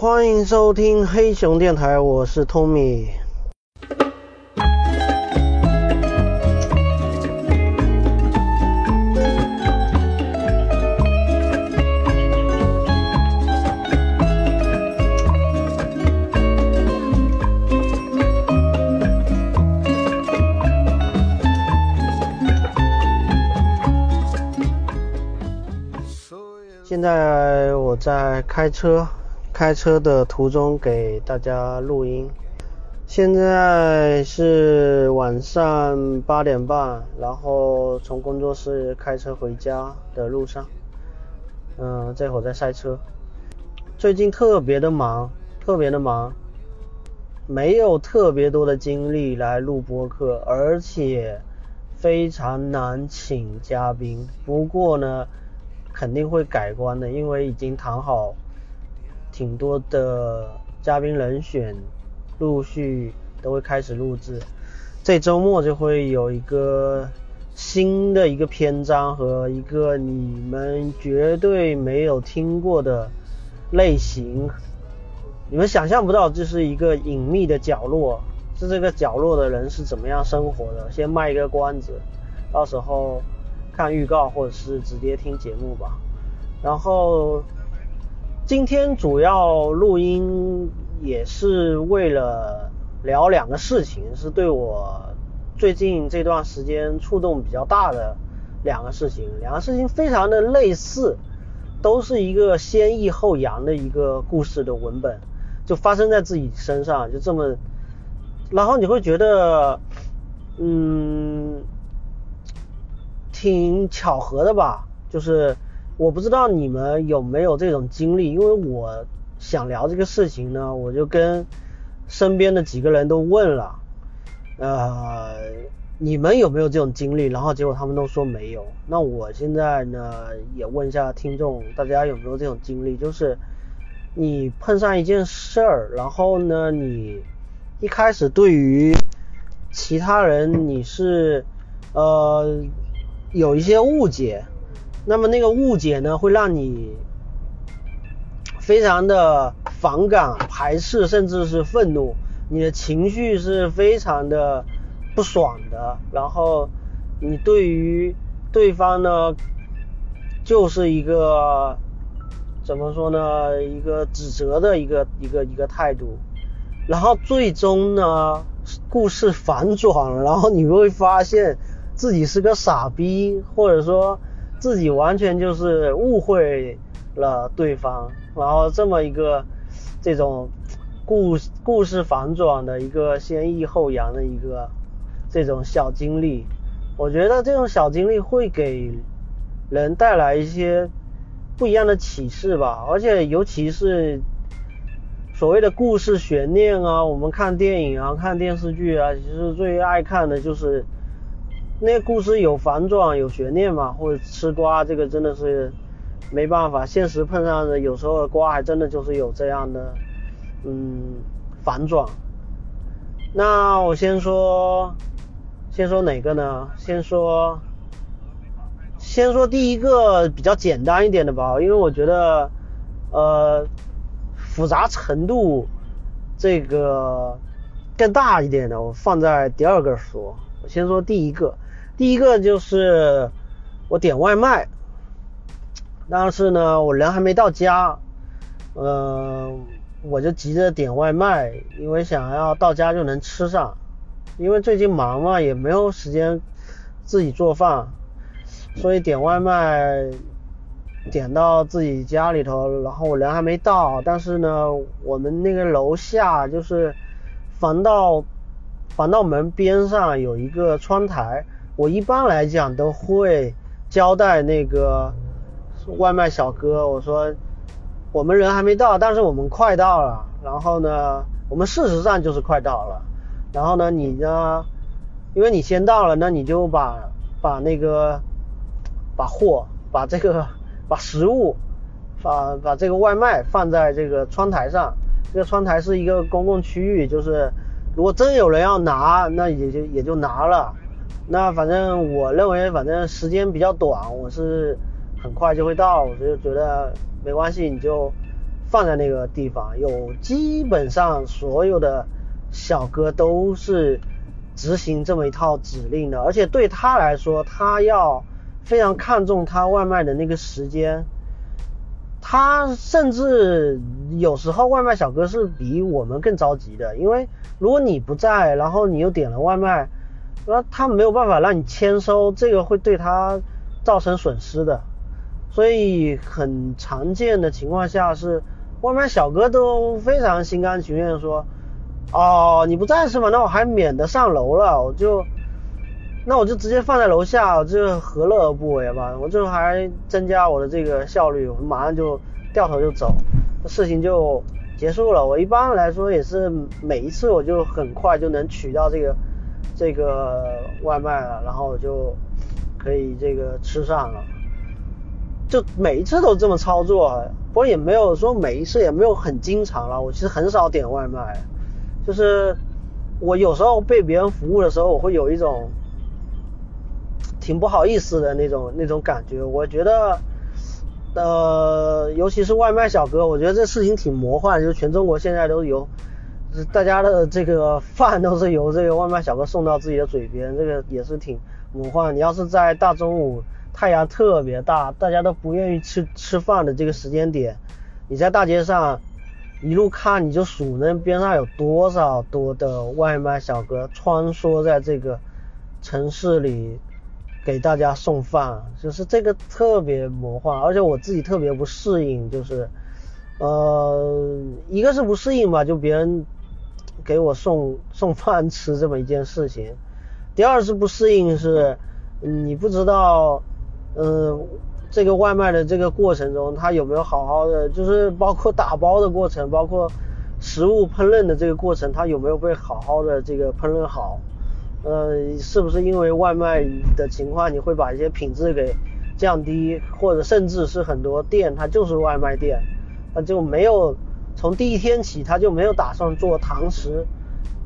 欢迎收听黑熊电台，我是 Tommy。现在我在开车，开车的途中给大家录音。现在是晚上八点半，然后从工作室开车回家的路上。嗯，这会儿在赛车。最近特别的忙，特别的忙，没有特别多的精力来录播客，而且非常难请嘉宾。不过呢。肯定会改观的，因为已经谈好挺多的嘉宾人选，陆续都会开始录制。这周末就会有一个新的一个篇章和一个你们绝对没有听过的类型，你们想象不到，这是一个隐秘的角落，是这个角落的人是怎么样生活的。先卖一个关子，到时候。看预告或者是直接听节目吧。然后今天主要录音也是为了聊两个事情，是对我最近这段时间触动比较大的两个事情。两个事情非常的类似，都是一个先抑后扬的一个故事的文本，就发生在自己身上，就这么。然后你会觉得，嗯。挺巧合的吧，就是我不知道你们有没有这种经历，因为我想聊这个事情呢，我就跟身边的几个人都问了，呃，你们有没有这种经历？然后结果他们都说没有。那我现在呢，也问一下听众，大家有没有这种经历？就是你碰上一件事儿，然后呢，你一开始对于其他人你是呃。有一些误解，那么那个误解呢，会让你非常的反感、排斥，甚至是愤怒，你的情绪是非常的不爽的。然后你对于对方呢，就是一个怎么说呢？一个指责的一个一个一个态度。然后最终呢，故事反转了，然后你会发现。自己是个傻逼，或者说自己完全就是误会了对方，然后这么一个这种故故事反转的一个先抑后扬的一个这种小经历，我觉得这种小经历会给人带来一些不一样的启示吧，而且尤其是所谓的故事悬念啊，我们看电影啊、看电视剧啊，其实最爱看的就是。那个故事有反转有悬念嘛，或者吃瓜，这个真的是没办法，现实碰上的有时候瓜还真的就是有这样的，嗯，反转。那我先说，先说哪个呢？先说，先说第一个比较简单一点的吧，因为我觉得，呃，复杂程度这个更大一点的，我放在第二个说。我先说第一个。第一个就是我点外卖，但是呢，我人还没到家，嗯，我就急着点外卖，因为想要到家就能吃上，因为最近忙嘛，也没有时间自己做饭，所以点外卖点到自己家里头，然后我人还没到，但是呢，我们那个楼下就是防盗防盗门边上有一个窗台。我一般来讲都会交代那个外卖小哥，我说我们人还没到，但是我们快到了。然后呢，我们事实上就是快到了。然后呢，你呢，因为你先到了，那你就把把那个把货，把这个 把食物，把把这个外卖放在这个窗台上。这个窗台是一个公共区域，就是如果真有人要拿，那也就也就拿了。那反正我认为，反正时间比较短，我是很快就会到，我就觉得没关系，你就放在那个地方，有基本上所有的小哥都是执行这么一套指令的，而且对他来说，他要非常看重他外卖的那个时间。他甚至有时候外卖小哥是比我们更着急的，因为如果你不在，然后你又点了外卖，那他没有办法让你签收，这个会对他造成损失的。所以很常见的情况下是，外卖小哥都非常心甘情愿说，哦，你不在是吗？那我还免得上楼了，我就。那我就直接放在楼下，这何乐而不为吧？我这还增加我的这个效率，我马上就掉头就走，事情就结束了。我一般来说也是每一次我就很快就能取到这个这个外卖了，然后就可以这个吃上了。就每一次都这么操作，不过也没有说每一次也没有很经常了。我其实很少点外卖，就是我有时候被别人服务的时候，我会有一种。挺不好意思的那种那种感觉，我觉得，呃，尤其是外卖小哥，我觉得这事情挺魔幻，就全中国现在都有，大家的这个饭都是由这个外卖小哥送到自己的嘴边，这个也是挺魔幻。你要是在大中午太阳特别大，大家都不愿意吃吃饭的这个时间点，你在大街上一路看，你就数那边上有多少多的外卖小哥穿梭在这个城市里。给大家送饭，就是这个特别魔幻，而且我自己特别不适应，就是，呃，一个是不适应吧，就别人给我送送饭吃这么一件事情；第二是不适应是，你不知道，嗯，这个外卖的这个过程中，他有没有好好的，就是包括打包的过程，包括食物烹饪的这个过程，他有没有被好好的这个烹饪好。呃，是不是因为外卖的情况，你会把一些品质给降低，或者甚至是很多店它就是外卖店，那就没有从第一天起他就没有打算做堂食，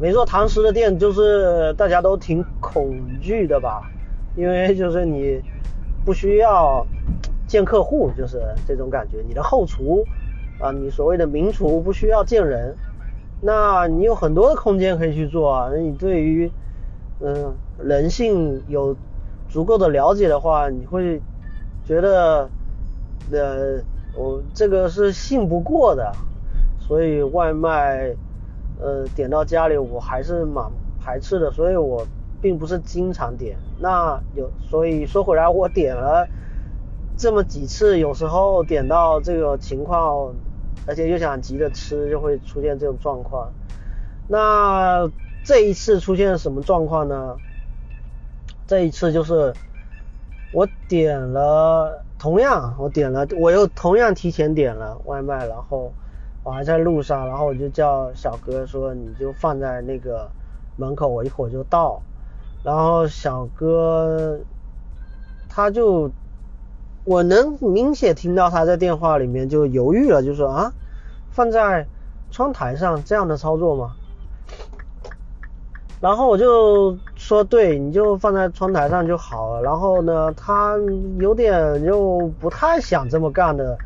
没做堂食的店就是大家都挺恐惧的吧，因为就是你不需要见客户，就是这种感觉，你的后厨啊，你所谓的名厨不需要见人，那你有很多的空间可以去做啊，那你对于嗯，人性有足够的了解的话，你会觉得，呃，我这个是信不过的，所以外卖，呃，点到家里我还是蛮排斥的，所以我并不是经常点。那有，所以说回来，我点了这么几次，有时候点到这个情况，而且又想急着吃，就会出现这种状况。那。这一次出现什么状况呢？这一次就是我点了，同样我点了，我又同样提前点了外卖，然后我还在路上，然后我就叫小哥说你就放在那个门口，我一会儿就到。然后小哥他就我能明显听到他在电话里面就犹豫了，就说啊，放在窗台上这样的操作吗？然后我就说，对，你就放在窗台上就好了。然后呢，他有点就不太想这么干的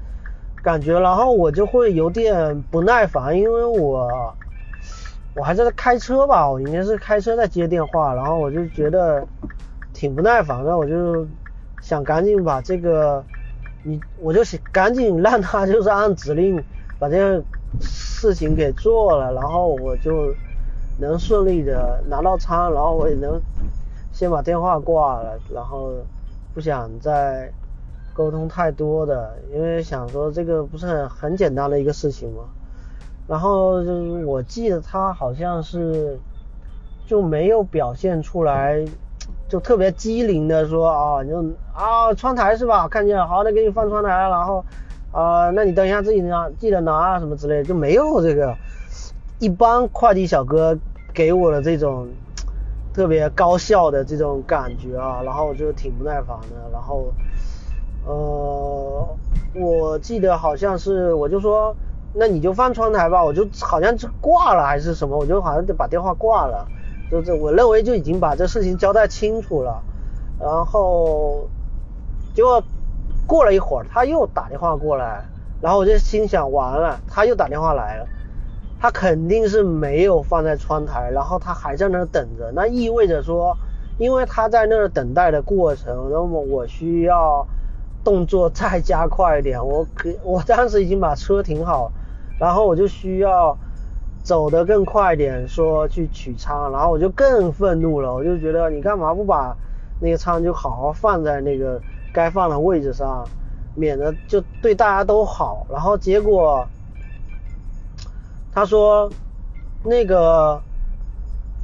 感觉。然后我就会有点不耐烦，因为我我还在开车吧，我应该是开车在接电话。然后我就觉得挺不耐烦的，我就想赶紧把这个你，我就想赶紧让他就是按指令把这个事情给做了。然后我就。能顺利的拿到餐，然后我也能先把电话挂了，然后不想再沟通太多的，因为想说这个不是很很简单的一个事情嘛。然后就是我记得他好像是就没有表现出来，就特别机灵的说啊，你就啊窗台是吧？看见好，那给你放窗台，然后啊，那你等一下自己拿，记得拿啊什么之类的，就没有这个。一般快递小哥给我的这种特别高效的这种感觉啊，然后我就挺不耐烦的。然后，呃，我记得好像是我就说，那你就放窗台吧，我就好像是挂了还是什么，我就好像就把电话挂了。就这，我认为就已经把这事情交代清楚了。然后，结果过了一会儿，他又打电话过来，然后我就心想，完了，他又打电话来了，他肯定是没有放在窗台，然后他还在那儿等着，那意味着说，因为他在那儿等待的过程，那么我需要动作再加快一点，我可我当时已经把车停好，然后我就需要。走得更快一点，说去取仓，然后我就更愤怒了，我就觉得你干嘛不把那个仓就好好放在那个该放的位置上，免得就对大家都好。然后结果他说那个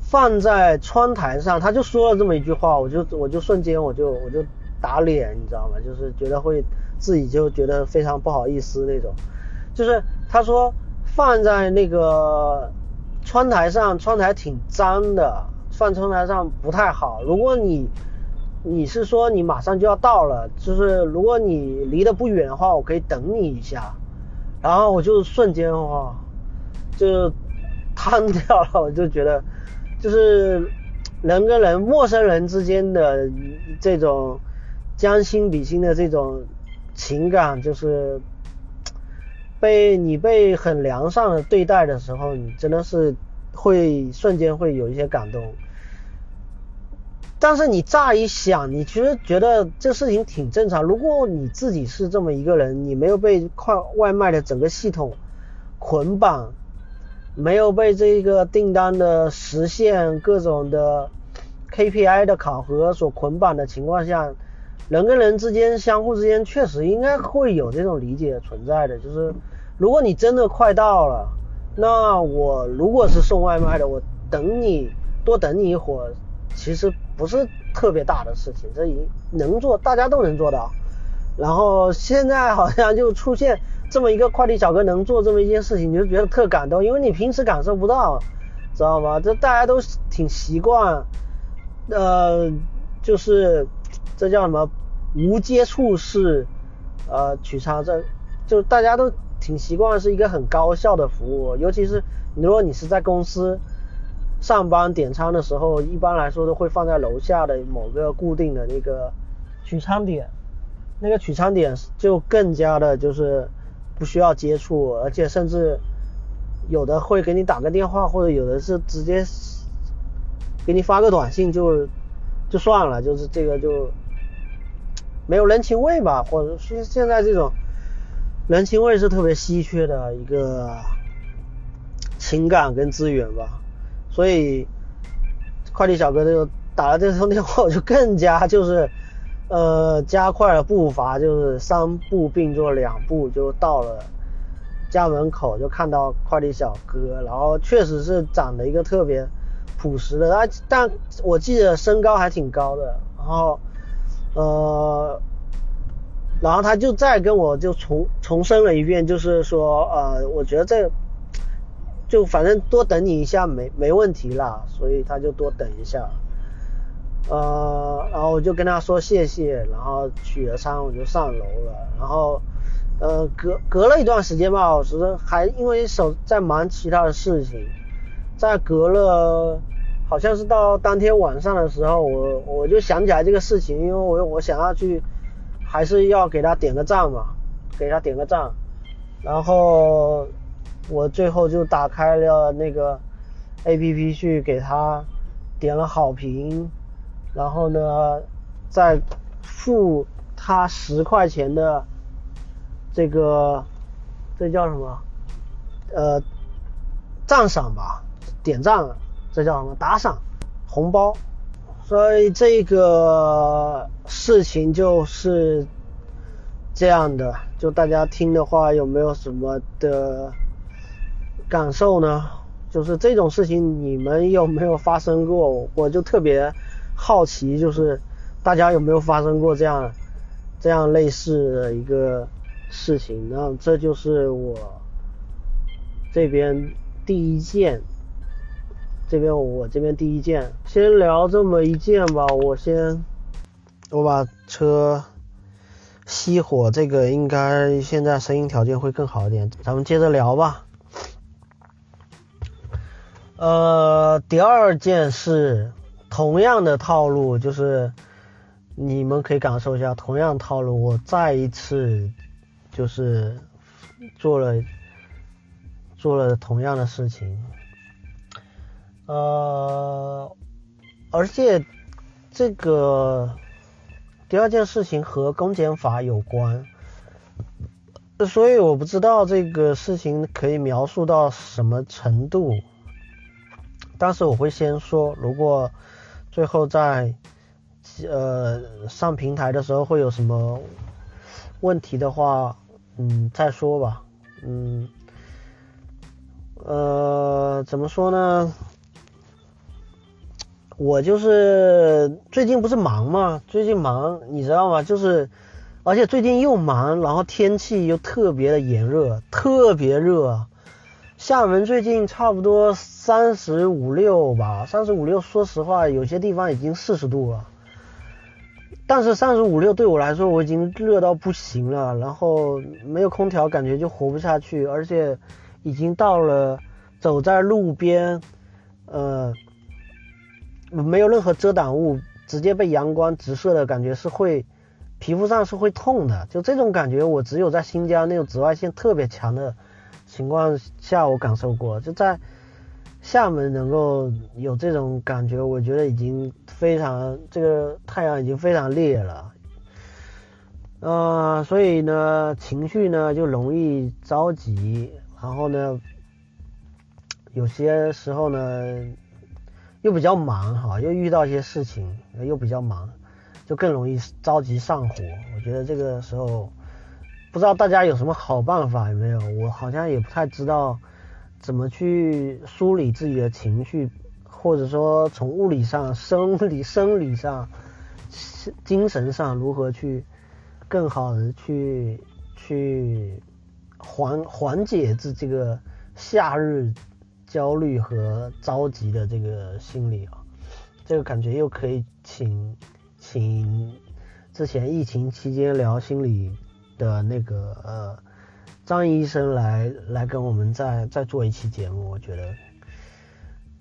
放在窗台上，他就说了这么一句话，我就我就瞬间我就我就打脸，你知道吗？就是觉得会自己就觉得非常不好意思那种，就是他说。放在那个窗台上，窗台挺脏的，放窗台上不太好。如果你你是说你马上就要到了，就是如果你离得不远的话，我可以等你一下。然后我就瞬间哇，就瘫掉了。我就觉得，就是人跟人、陌生人之间的这种将心比心的这种情感，就是。被你被很良善的对待的时候，你真的是会瞬间会有一些感动。但是你乍一想，你其实觉得这事情挺正常。如果你自己是这么一个人，你没有被快外卖的整个系统捆绑，没有被这个订单的实现各种的 KPI 的考核所捆绑的情况下，人跟人之间相互之间确实应该会有这种理解存在的，就是。如果你真的快到了，那我如果是送外卖的，我等你多等你一会儿，其实不是特别大的事情，这一能做，大家都能做到。然后现在好像就出现这么一个快递小哥能做这么一件事情，你就觉得特感动，因为你平时感受不到，知道吗？这大家都挺习惯，呃，就是这叫什么无接触式呃取餐，这就大家都。挺习惯是一个很高效的服务，尤其是如果你是在公司上班点餐的时候，一般来说都会放在楼下的某个固定的那个取餐点，那个取餐点就更加的就是不需要接触，而且甚至有的会给你打个电话，或者有的是直接给你发个短信就就算了，就是这个就没有人情味吧，或者是现在这种。人情味是特别稀缺的一个情感跟资源吧，所以快递小哥就打了这通电话，我就更加就是呃加快了步伐，就是三步并作两步就到了家门口，就看到快递小哥，然后确实是长得一个特别朴实的，他但我记得身高还挺高的，然后呃。然后他就再跟我就重重申了一遍，就是说，呃，我觉得这就反正多等你一下没没问题啦，所以他就多等一下，呃，然后我就跟他说谢谢，然后取了餐我就上楼了，然后，呃，隔隔了一段时间吧，我是还因为手在忙其他的事情，在隔了好像是到当天晚上的时候，我我就想起来这个事情，因为我我想要去。还是要给他点个赞嘛，给他点个赞，然后我最后就打开了那个 A P P 去给他点了好评，然后呢再付他十块钱的这个这叫什么？呃，赞赏吧，点赞，这叫什么？打赏红包。所以这个事情就是这样的，就大家听的话有没有什么的感受呢？就是这种事情你们有没有发生过？我就特别好奇，就是大家有没有发生过这样这样类似的一个事情？那这就是我这边第一件。这边我这边第一件，先聊这么一件吧。我先我把车熄火，这个应该现在声音条件会更好一点。咱们接着聊吧。呃，第二件是同样的套路，就是你们可以感受一下同样套路。我再一次就是做了做了同样的事情，呃，而且这个第二件事情和公检法有关，所以我不知道这个事情可以描述到什么程度，但是我会先说，如果最后在呃上平台的时候会有什么问题的话。嗯，再说吧，嗯，呃，怎么说呢？我就是最近不是忙嘛，最近忙，你知道吗？就是，而且最近又忙，然后天气又特别的炎热，特别热。厦门最近差不多三十五六吧，三十五六，说实话，有些地方已经四十度了。但是三十五六对我来说我已经热到不行了，然后没有空调感觉就活不下去，而且已经到了走在路边，呃，没有任何遮挡物，直接被阳光直射的感觉是会皮肤上是会痛的，就这种感觉我只有在新疆那种紫外线特别强的情况下我感受过，就在。厦门能够有这种感觉，我觉得已经非常，这个太阳已经非常烈了，呃，所以呢，情绪呢就容易着急，然后呢，有些时候呢又比较忙哈，又遇到一些事情，又比较忙，就更容易着急上火。我觉得这个时候，不知道大家有什么好办法有没有？我好像也不太知道。怎么去梳理自己的情绪，或者说从物理上、生理、生理上、精神上如何去更好的去去缓缓解自这个夏日焦虑和着急的这个心理啊？这个感觉又可以请请之前疫情期间聊心理的那个呃。张医生来来跟我们再再做一期节目，我觉得，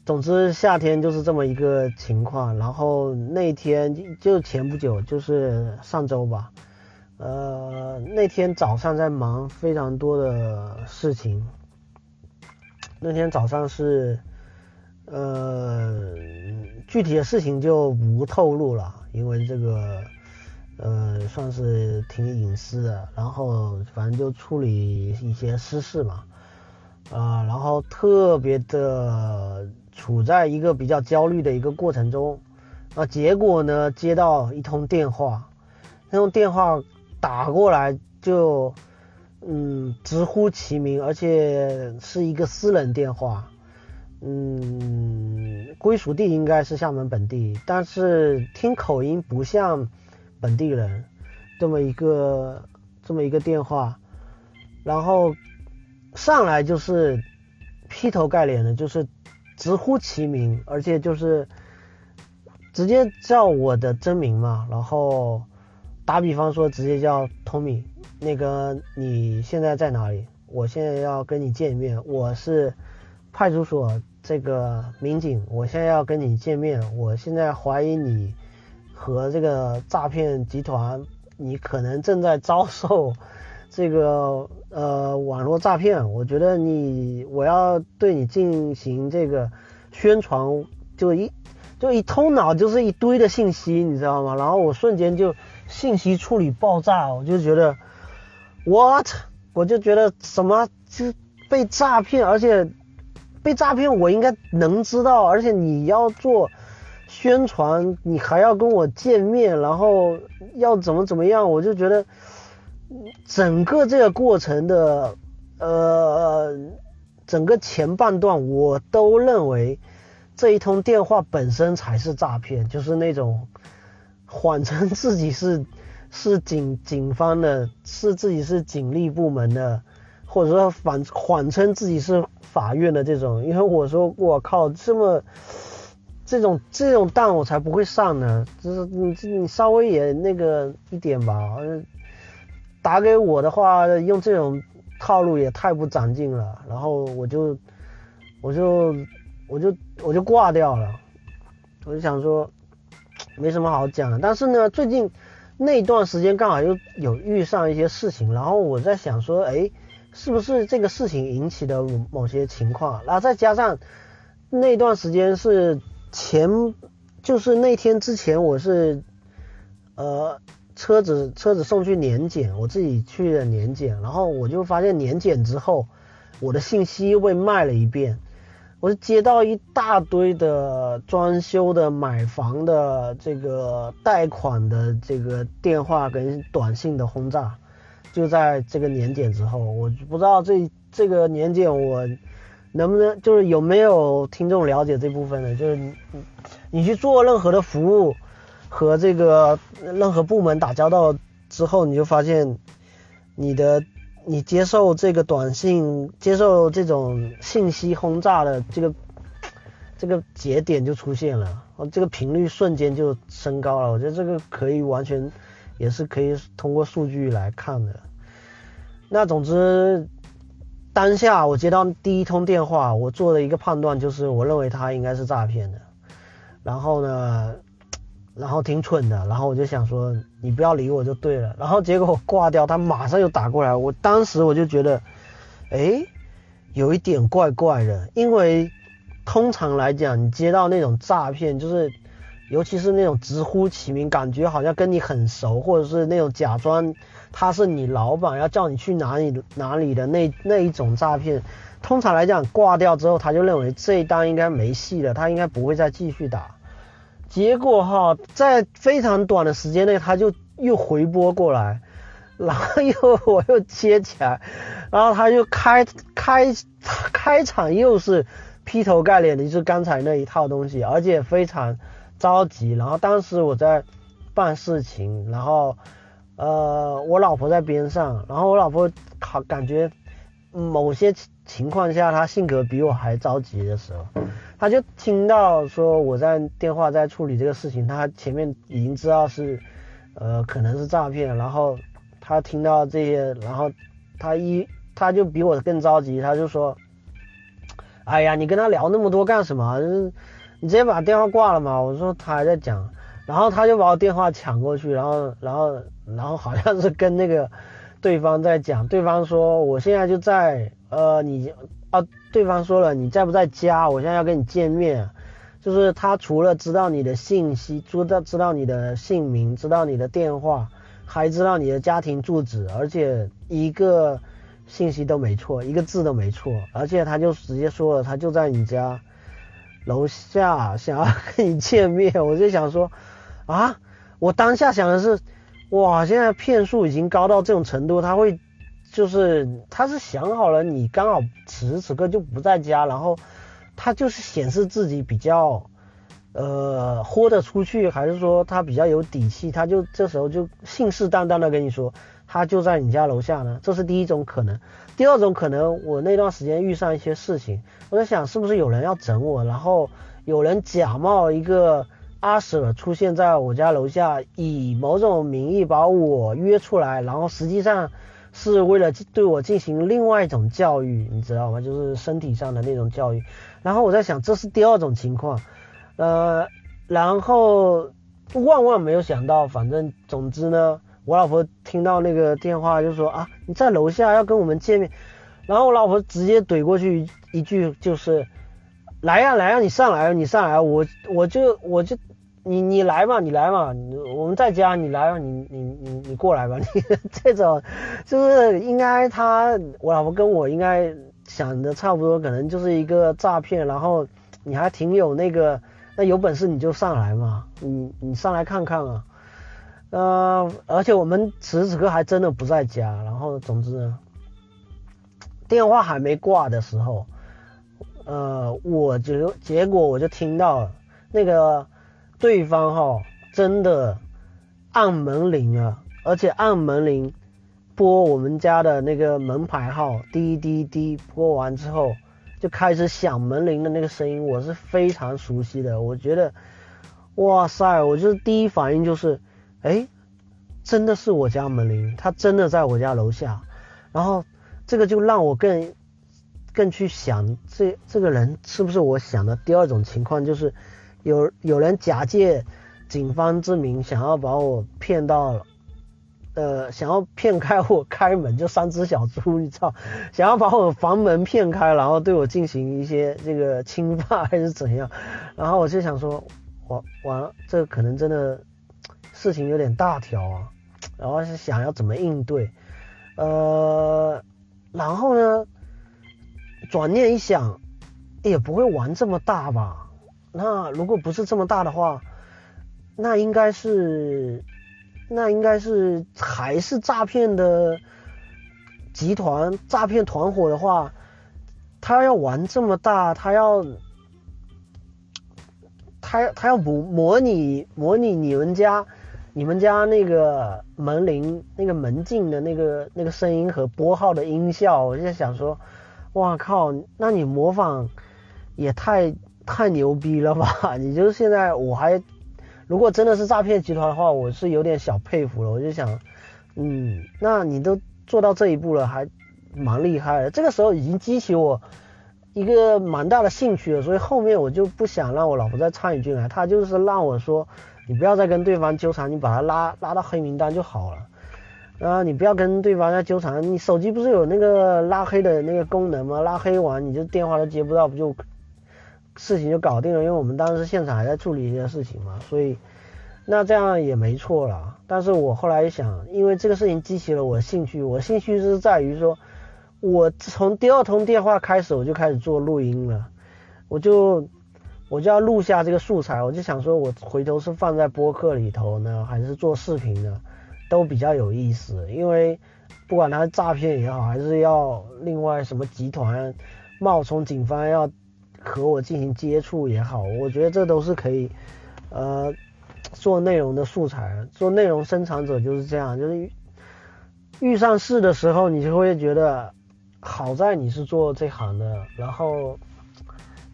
总之夏天就是这么一个情况。然后那天就前不久，就是上周吧，呃，那天早上在忙非常多的事情。那天早上是，呃，具体的事情就不透露了，因为这个。呃，算是挺隐私的，然后反正就处理一些私事嘛，啊，然后特别的处在一个比较焦虑的一个过程中，啊，结果呢接到一通电话，那通电话打过来就，嗯，直呼其名，而且是一个私人电话，嗯，归属地应该是厦门本地，但是听口音不像。本地人，这么一个这么一个电话，然后上来就是劈头盖脸的，就是直呼其名，而且就是直接叫我的真名嘛。然后打比方说，直接叫 Tommy，那个你现在在哪里？我现在要跟你见面。我是派出所这个民警，我现在要跟你见面。我现在怀疑你。和这个诈骗集团，你可能正在遭受这个呃网络诈骗。我觉得你，我要对你进行这个宣传，就一就一通脑就是一堆的信息，你知道吗？然后我瞬间就信息处理爆炸，我就觉得，what？我就觉得什么就被诈骗，而且被诈骗我应该能知道，而且你要做。宣传你还要跟我见面，然后要怎么怎么样，我就觉得整个这个过程的呃整个前半段，我都认为这一通电话本身才是诈骗，就是那种谎称自己是 是警警方的，是自己是警力部门的，或者说反谎称自己是法院的这种，因为我说我靠这么。这种这种当我才不会上呢，就是你你稍微也那个一点吧，打给我的话用这种套路也太不长进了，然后我就我就我就我就挂掉了，我就想说没什么好讲的，但是呢最近那段时间刚好又有遇上一些事情，然后我在想说，哎，是不是这个事情引起的某些情况？然后再加上那段时间是前，就是那天之前我是呃车子车子送去年检，我自己去了年检，然后我就发现年检之后我的信息又被卖了一遍，我是接到一大堆的装修的、买房的、这个贷款的这个电话跟短信的轰炸。就在这个年检之后，我不知道这这个年检我能不能就是有没有听众了解这部分的，就是你你去做任何的服务和这个任何部门打交道之后，你就发现你的你接受这个短信、接受这种信息轰炸的这个这个节点就出现了，这个频率瞬间就升高了。我觉得这个可以完全。也是可以通过数据来看的。那总之，当下我接到第一通电话，我做的一个判断就是，我认为他应该是诈骗的。然后呢，然后挺蠢的，然后我就想说，你不要理我就对了。然后结果我挂掉，他马上又打过来，我当时我就觉得，哎，有一点怪怪的，因为通常来讲，你接到那种诈骗就是。尤其是那种直呼其名，感觉好像跟你很熟，或者是那种假装他是你老板要叫你去哪里哪里的那那一种诈骗，通常来讲挂掉之后，他就认为这一单应该没戏了，他应该不会再继续打。结果哈，在非常短的时间内，他就又回拨过来，然后又我又接起来，然后他就开开开场又是劈头盖脸的就是刚才那一套东西，而且非常。着急，然后当时我在办事情，然后呃，我老婆在边上，然后我老婆好感觉某些情况下他性格比我还着急的时候，他就听到说我在电话在处理这个事情，他前面已经知道是呃可能是诈骗，然后他听到这些，然后他一他就比我更着急，他就说，哎呀，你跟他聊那么多干什么？你直接把电话挂了嘛？我说他还在讲，然后他就把我电话抢过去，然后然后然后好像是跟那个对方在讲，对方说我现在就在呃你啊，对方说了你在不在家？我现在要跟你见面，就是他除了知道你的信息，知道知道你的姓名，知道你的电话，还知道你的家庭住址，而且一个信息都没错，一个字都没错，而且他就直接说了他就在你家。楼下想要跟你见面，我就想说，啊，我当下想的是，哇，现在骗术已经高到这种程度，他会，就是他是想好了你刚好此时此刻就不在家，然后他就是显示自己比较，呃，豁得出去，还是说他比较有底气，他就这时候就信誓旦旦的跟你说，他就在你家楼下呢，这是第一种可能。第二种可能，我那段时间遇上一些事情，我在想是不是有人要整我，然后有人假冒一个阿舍出现在我家楼下，以某种名义把我约出来，然后实际上是为了对我进行另外一种教育，你知道吗？就是身体上的那种教育。然后我在想，这是第二种情况，呃，然后万万没有想到，反正总之呢。我老婆听到那个电话就说啊，你在楼下要跟我们见面，然后我老婆直接怼过去一句就是，来呀来呀，你上来你上来，我我就我就你你来嘛你来嘛，我们在家你来吧你你你你过来吧，你 这种就是应该他我老婆跟我应该想的差不多，可能就是一个诈骗，然后你还挺有那个，那有本事你就上来嘛，你你上来看看啊。呃，而且我们此时此刻还真的不在家，然后总之，电话还没挂的时候，呃，我就结果我就听到了那个对方哈真的按门铃了，而且按门铃拨我们家的那个门牌号，滴滴滴拨完之后就开始响门铃的那个声音，我是非常熟悉的，我觉得哇塞，我就是第一反应就是。哎，真的是我家门铃，他真的在我家楼下，然后这个就让我更更去想，这这个人是不是我想的第二种情况，就是有有人假借警方之名，想要把我骗到呃，想要骗开我开门，就三只小猪，你知道，想要把我房门骗开，然后对我进行一些这个侵犯还是怎样？然后我就想说，完完了，这可能真的事情有点大条啊。然后是想要怎么应对，呃，然后呢，转念一想，也不会玩这么大吧？那如果不是这么大的话，那应该是。那应该是还是诈骗的集团，诈骗团伙的话，他要玩这么大，他要他他要模模拟模拟你们家你们家那个门铃那个门禁的那个那个声音和拨号的音效，我就在想说，哇靠，那你模仿也太太牛逼了吧？你就是现在我还。如果真的是诈骗集团的话，我是有点小佩服了。我就想，嗯，那你都做到这一步了，还蛮厉害的。这个时候已经激起我一个蛮大的兴趣了，所以后面我就不想让我老婆再参与进来。她就是让我说，你不要再跟对方纠缠，你把他拉拉到黑名单就好了。啊，你不要跟对方再纠缠。你手机不是有那个拉黑的那个功能吗？拉黑完你就电话都接不到，不就？事情就搞定了，因为我们当时现场还在处理一些事情嘛，所以那这样也没错了。但是我后来一想，因为这个事情激起了我兴趣，我兴趣是在于说，我从第二通电话开始，我就开始做录音了，我就我就要录下这个素材，我就想说，我回头是放在播客里头呢，还是做视频呢，都比较有意思。因为不管他是诈骗也好，还是要另外什么集团冒充警方要。和我进行接触也好，我觉得这都是可以，呃，做内容的素材。做内容生产者就是这样，就是遇上事的时候，你就会觉得好在你是做这行的，然后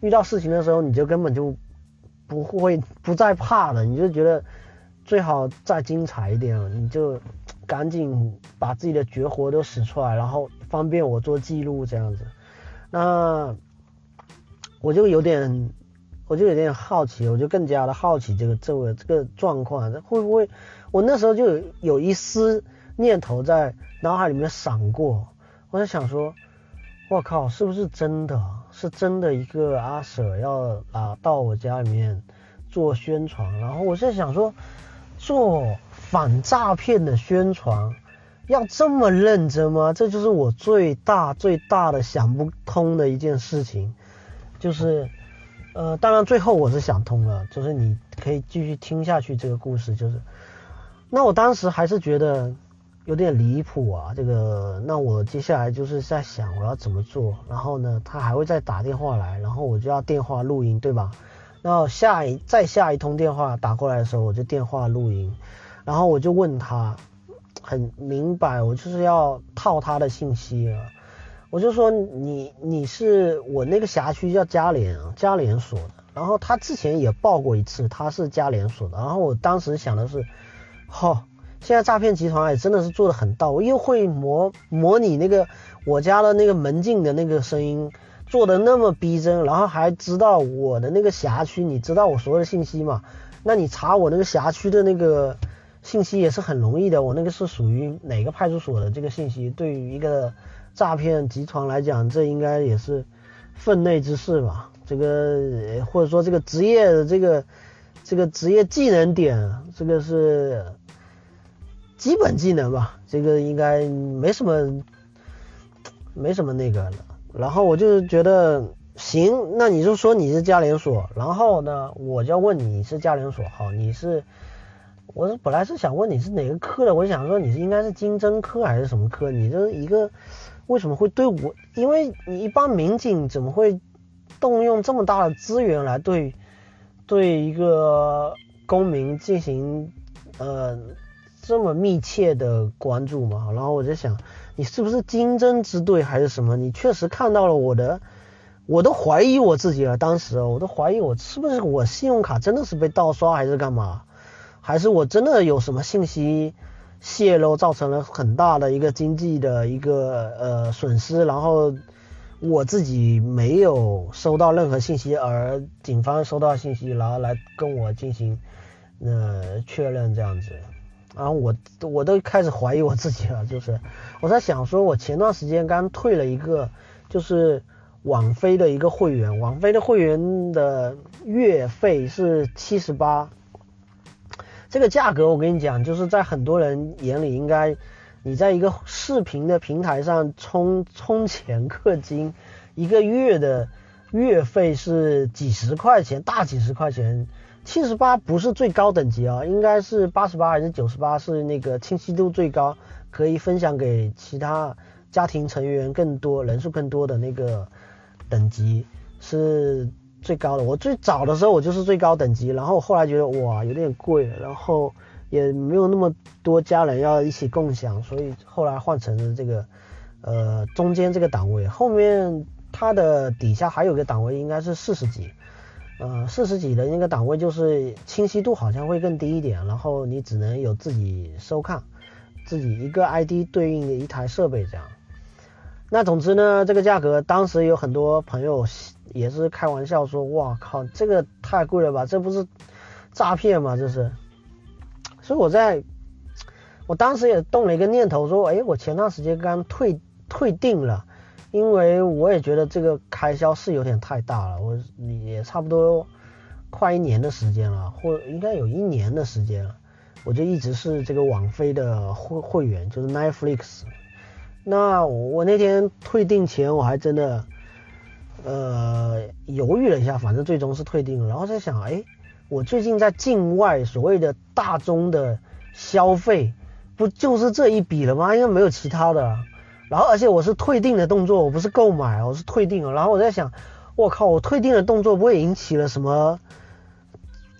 遇到事情的时候，你就根本就不会不再怕了，你就觉得最好再精彩一点，你就赶紧把自己的绝活都使出来，然后方便我做记录这样子。那。我就有点，我就有点好奇，我就更加的好奇这个这个这个状况，会不会？我那时候就有一丝念头在脑海里面闪过，我在想说，我靠，是不是真的？是真的一个阿 Sir 要啊到我家里面做宣传？然后我在想说，做反诈骗的宣传要这么认真吗？这就是我最大最大的想不通的一件事情。就是，呃，当然最后我是想通了，就是你可以继续听下去这个故事，就是，那我当时还是觉得有点离谱啊，这个，那我接下来就是在想我要怎么做，然后呢，他还会再打电话来，然后我就要电话录音，对吧？然后下一再下一通电话打过来的时候，我就电话录音，然后我就问他，很明白，我就是要套他的信息啊。我就说你你是我那个辖区叫嘉联嘉联所的，然后他之前也报过一次，他是嘉联所的，然后我当时想的是，哈，现在诈骗集团也真的是做的很到位，又会模模拟那个我家的那个门禁的那个声音，做的那么逼真，然后还知道我的那个辖区，你知道我所有的信息嘛？那你查我那个辖区的那个信息也是很容易的，我那个是属于哪个派出所的这个信息，对于一个。诈骗集团来讲，这应该也是分内之事吧？这个或者说这个职业的这个这个职业技能点，这个是基本技能吧？这个应该没什么没什么那个了。然后我就觉得行，那你就说你是嘉联所，然后呢，我就要问你是嘉联所，好，你是我是本来是想问你是哪个科的，我想说你是应该是经侦科还是什么科？你这一个。为什么会对我？因为你一般民警怎么会动用这么大的资源来对对一个公民进行呃这么密切的关注嘛？然后我在想，你是不是经侦支队还是什么？你确实看到了我的，我都怀疑我自己了。当时我都怀疑我是不是我信用卡真的是被盗刷还是干嘛？还是我真的有什么信息？泄露造成了很大的一个经济的一个呃损失，然后我自己没有收到任何信息，而警方收到信息，然后来跟我进行呃确认这样子，然后我我都开始怀疑我自己了，就是我在想说，我前段时间刚退了一个，就是网飞的一个会员，网飞的会员的月费是七十八，这个价格我跟你讲，就是在很多人眼里应该，你在一个视频的平台上充充钱氪金，一个月的月费是几十块钱，大几十块钱。七十八不是最高等级啊，应该是八十八还是九十八是那个清晰度最高，可以分享给其他家庭成员更多人数更多的那个等级是最高的。我最早的时候我就是最高等级，然后后来觉得哇有点贵，然后也没有那么多家人要一起共享，所以后来换成了这个呃中间这个档位，后面它的底下还有个档位应该是四十级。呃，四十几的那个档位就是清晰度好像会更低一点，然后你只能有自己收看，自己一个 ID 对应的一台设备这样。那总之呢，这个价格当时有很多朋友也是开玩笑说，哇靠，这个太贵了吧，这不是诈骗吗？这是。所以我在，我当时也动了一个念头，说，哎，我前段时间刚退退订了。因为我也觉得这个开销是有点太大了，我也差不多快一年的时间了，或应该有一年的时间了，我就一直是这个网飞的会会员，就是 Netflix。那我那天退订前，我还真的呃犹豫了一下，反正最终是退订了。然后在想，哎，我最近在境外所谓的大宗的消费，不就是这一笔了吗？应该没有其他的。然后，而且我是退订的动作，我不是购买，我是退订。然后我在想，我靠，我退订的动作不会引起了什么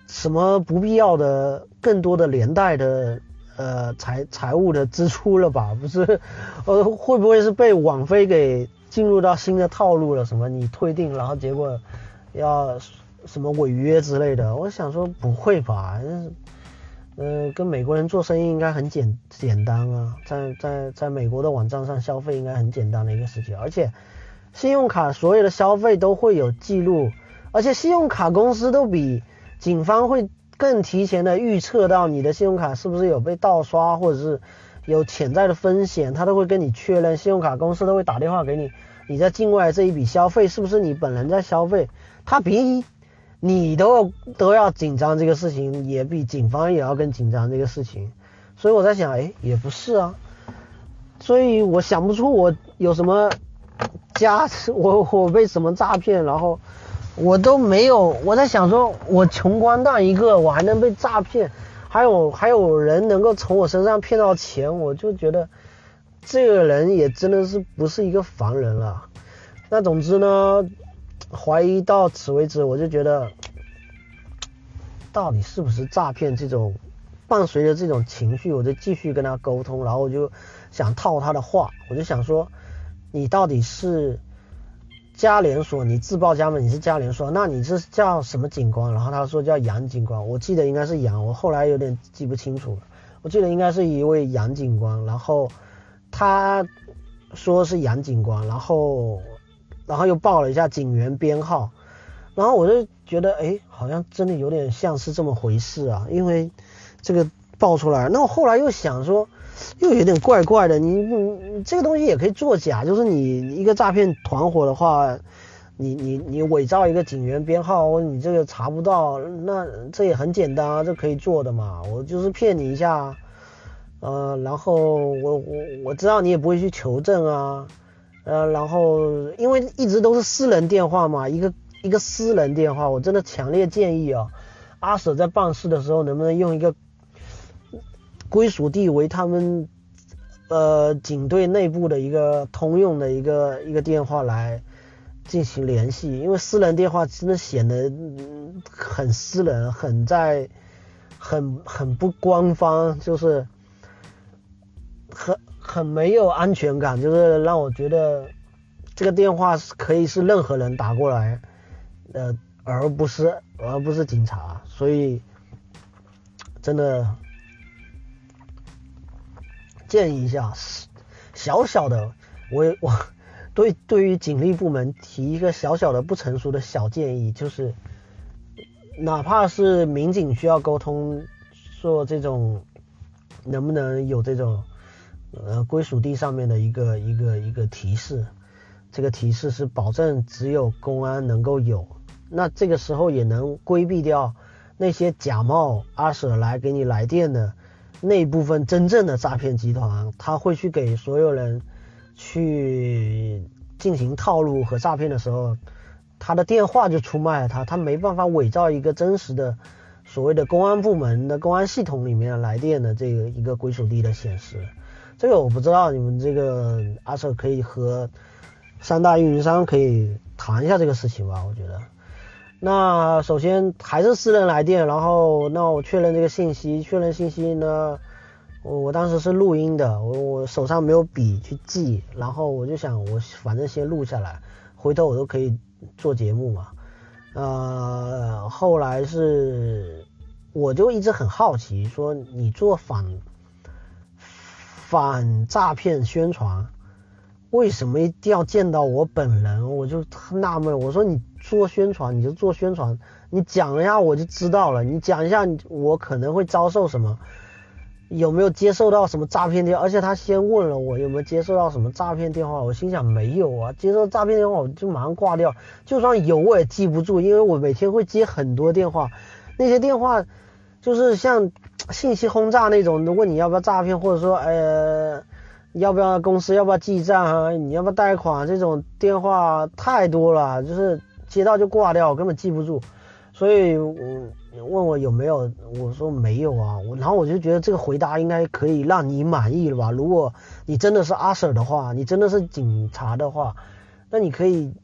什么不必要的、更多的连带的呃财财务的支出了吧？不是，呃，会不会是被网飞给进入到新的套路了？什么你退订，然后结果要什么违约之类的？我想说不会吧？呃，跟美国人做生意应该很简简单啊，在在在美国的网站上消费应该很简单的一个事情，而且信用卡所有的消费都会有记录，而且信用卡公司都比警方会更提前的预测到你的信用卡是不是有被盗刷或者是有潜在的风险，他都会跟你确认，信用卡公司都会打电话给你，你在境外这一笔消费是不是你本人在消费，他比。你都都要紧张这个事情，也比警方也要更紧张这个事情，所以我在想，哎，也不是啊，所以我想不出我有什么加，我我被什么诈骗，然后我都没有，我在想说，我穷光蛋一个，我还能被诈骗，还有还有人能够从我身上骗到钱，我就觉得这个人也真的是不是一个凡人了。那总之呢。怀疑到此为止，我就觉得到底是不是诈骗这种伴随着这种情绪，我就继续跟他沟通，然后我就想套他的话，我就想说你到底是加连锁，你自报家门，你是加连锁，那你是叫什么警官？然后他说叫杨警官，我记得应该是杨，我后来有点记不清楚了，我记得应该是一位杨警官，然后他说是杨警官，然后。然后又报了一下警员编号，然后我就觉得，哎，好像真的有点像是这么回事啊，因为这个报出来，那我后来又想说，又有点怪怪的，你你这个东西也可以作假，就是你一个诈骗团伙的话，你你你伪造一个警员编号，你这个查不到，那这也很简单啊，这可以做的嘛，我就是骗你一下，呃，然后我我我知道你也不会去求证啊。呃，然后因为一直都是私人电话嘛，一个一个私人电话，我真的强烈建议啊，阿舍在办事的时候能不能用一个归属地为他们呃警队内部的一个通用的一个一个电话来进行联系，因为私人电话真的显得很私人，很在很很不官方，就是很。很没有安全感，就是让我觉得这个电话是可以是任何人打过来，呃，而不是而不是警察，所以真的建议一下，小小的，我我对对于警力部门提一个小小的不成熟的小建议，就是哪怕是民警需要沟通做这种。能不能有这种呃归属地上面的一个一个一个提示？这个提示是保证只有公安能够有，那这个时候也能规避掉那些假冒阿舍来给你来电的那部分真正的诈骗集团，他会去给所有人去进行套路和诈骗的时候，他的电话就出卖了他，他没办法伪造一个真实的所谓的公安部门的公安系统里面来电的这个一个归属地的显示。这个我不知道，你们这个阿瑟可以和。三大运营商可以谈一下这个事情吧，我觉得。那首先还是私人来电，然后那我确认这个信息，确认信息呢，我我当时是录音的，我我手上没有笔去记，然后我就想我反正先录下来，回头我都可以做节目嘛。呃，后来是我就一直很好奇，说你做反反诈骗宣传。为什么一定要见到我本人？我就纳闷。我说你做宣传，你就做宣传，你讲一下我就知道了。你讲一下我可能会遭受什么，有没有接受到什么诈骗电话？而且他先问了我有没有接受到什么诈骗电话，我心想没有啊，接受诈骗电话我就马上挂掉。就算有我也记不住，因为我每天会接很多电话，那些电话就是像信息轰炸那种，问你要不要诈骗，或者说呃。要不要公司？要不要记账啊？你要不要贷款？这种电话太多了，就是接到就挂掉，根本记不住。所以，我问我有没有，我说没有啊。我然后我就觉得这个回答应该可以让你满意了吧？如果你真的是阿 Sir 的话，你真的是警察的话，那你可以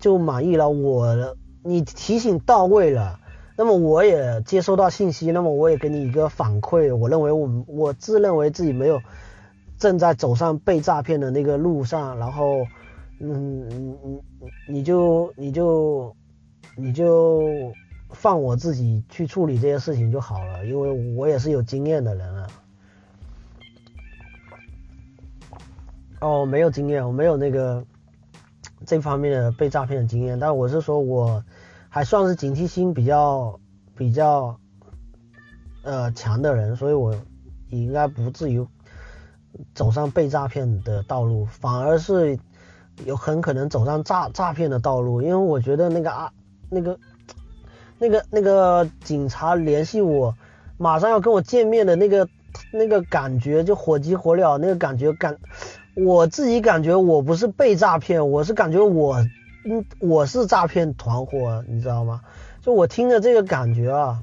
就满意了。我你提醒到位了，那么我也接收到信息，那么我也给你一个反馈。我认为我我自认为自己没有。正在走上被诈骗的那个路上，然后，嗯，你你你就你就你就放我自己去处理这些事情就好了，因为我也是有经验的人啊。哦，没有经验，我没有那个这方面的被诈骗的经验，但我是说我还算是警惕心比较比较呃强的人，所以我应该不至于。走上被诈骗的道路，反而是有很可能走上诈诈骗的道路，因为我觉得那个啊，那个 那个那个警察联系我，马上要跟我见面的那个那个感觉就火急火燎，那个感觉感，我自己感觉我不是被诈骗，我是感觉我嗯我是诈骗团伙，你知道吗？就我听着这个感觉啊。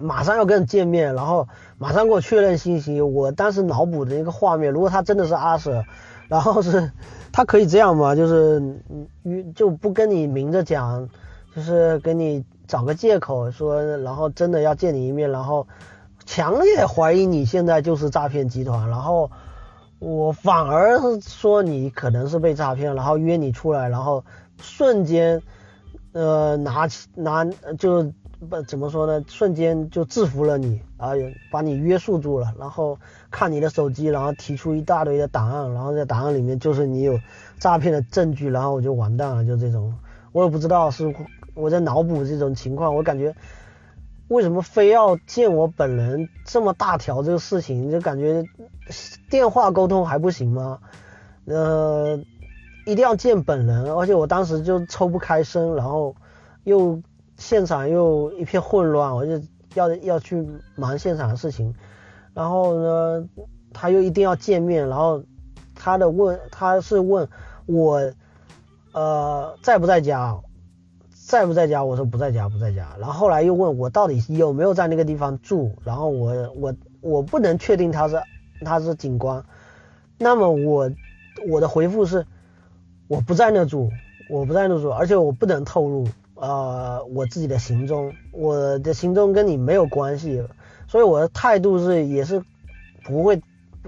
马上要跟你见面，然后马上给我确认信息。我当时脑补的一个画面，如果他真的是阿 Sir，然后是他可以这样吗？就是嗯，就不跟你明着讲，就是给你找个借口说，然后真的要见你一面，然后强烈怀疑你现在就是诈骗集团，然后我反而说你可能是被诈骗，然后约你出来，然后瞬间呃拿拿就。不怎么说呢，瞬间就制服了你，然后把你约束住了，然后看你的手机，然后提出一大堆的档案，然后在档案里面就是你有诈骗的证据，然后我就完蛋了，就这种，我也不知道是我在脑补这种情况，我感觉为什么非要见我本人这么大条这个事情，就感觉电话沟通还不行吗？呃，一定要见本人，而且我当时就抽不开身，然后又。现场又一片混乱，我就要要去忙现场的事情，然后呢，他又一定要见面，然后他的问他是问我，呃，在不在家，在不在家？我说不在家，不在家。然后后来又问我到底有没有在那个地方住，然后我我我不能确定他是他是警官，那么我我的回复是我不在那住，我不在那住，而且我不能透露。呃，我自己的行踪，我的行踪跟你没有关系，所以我的态度是也是不会，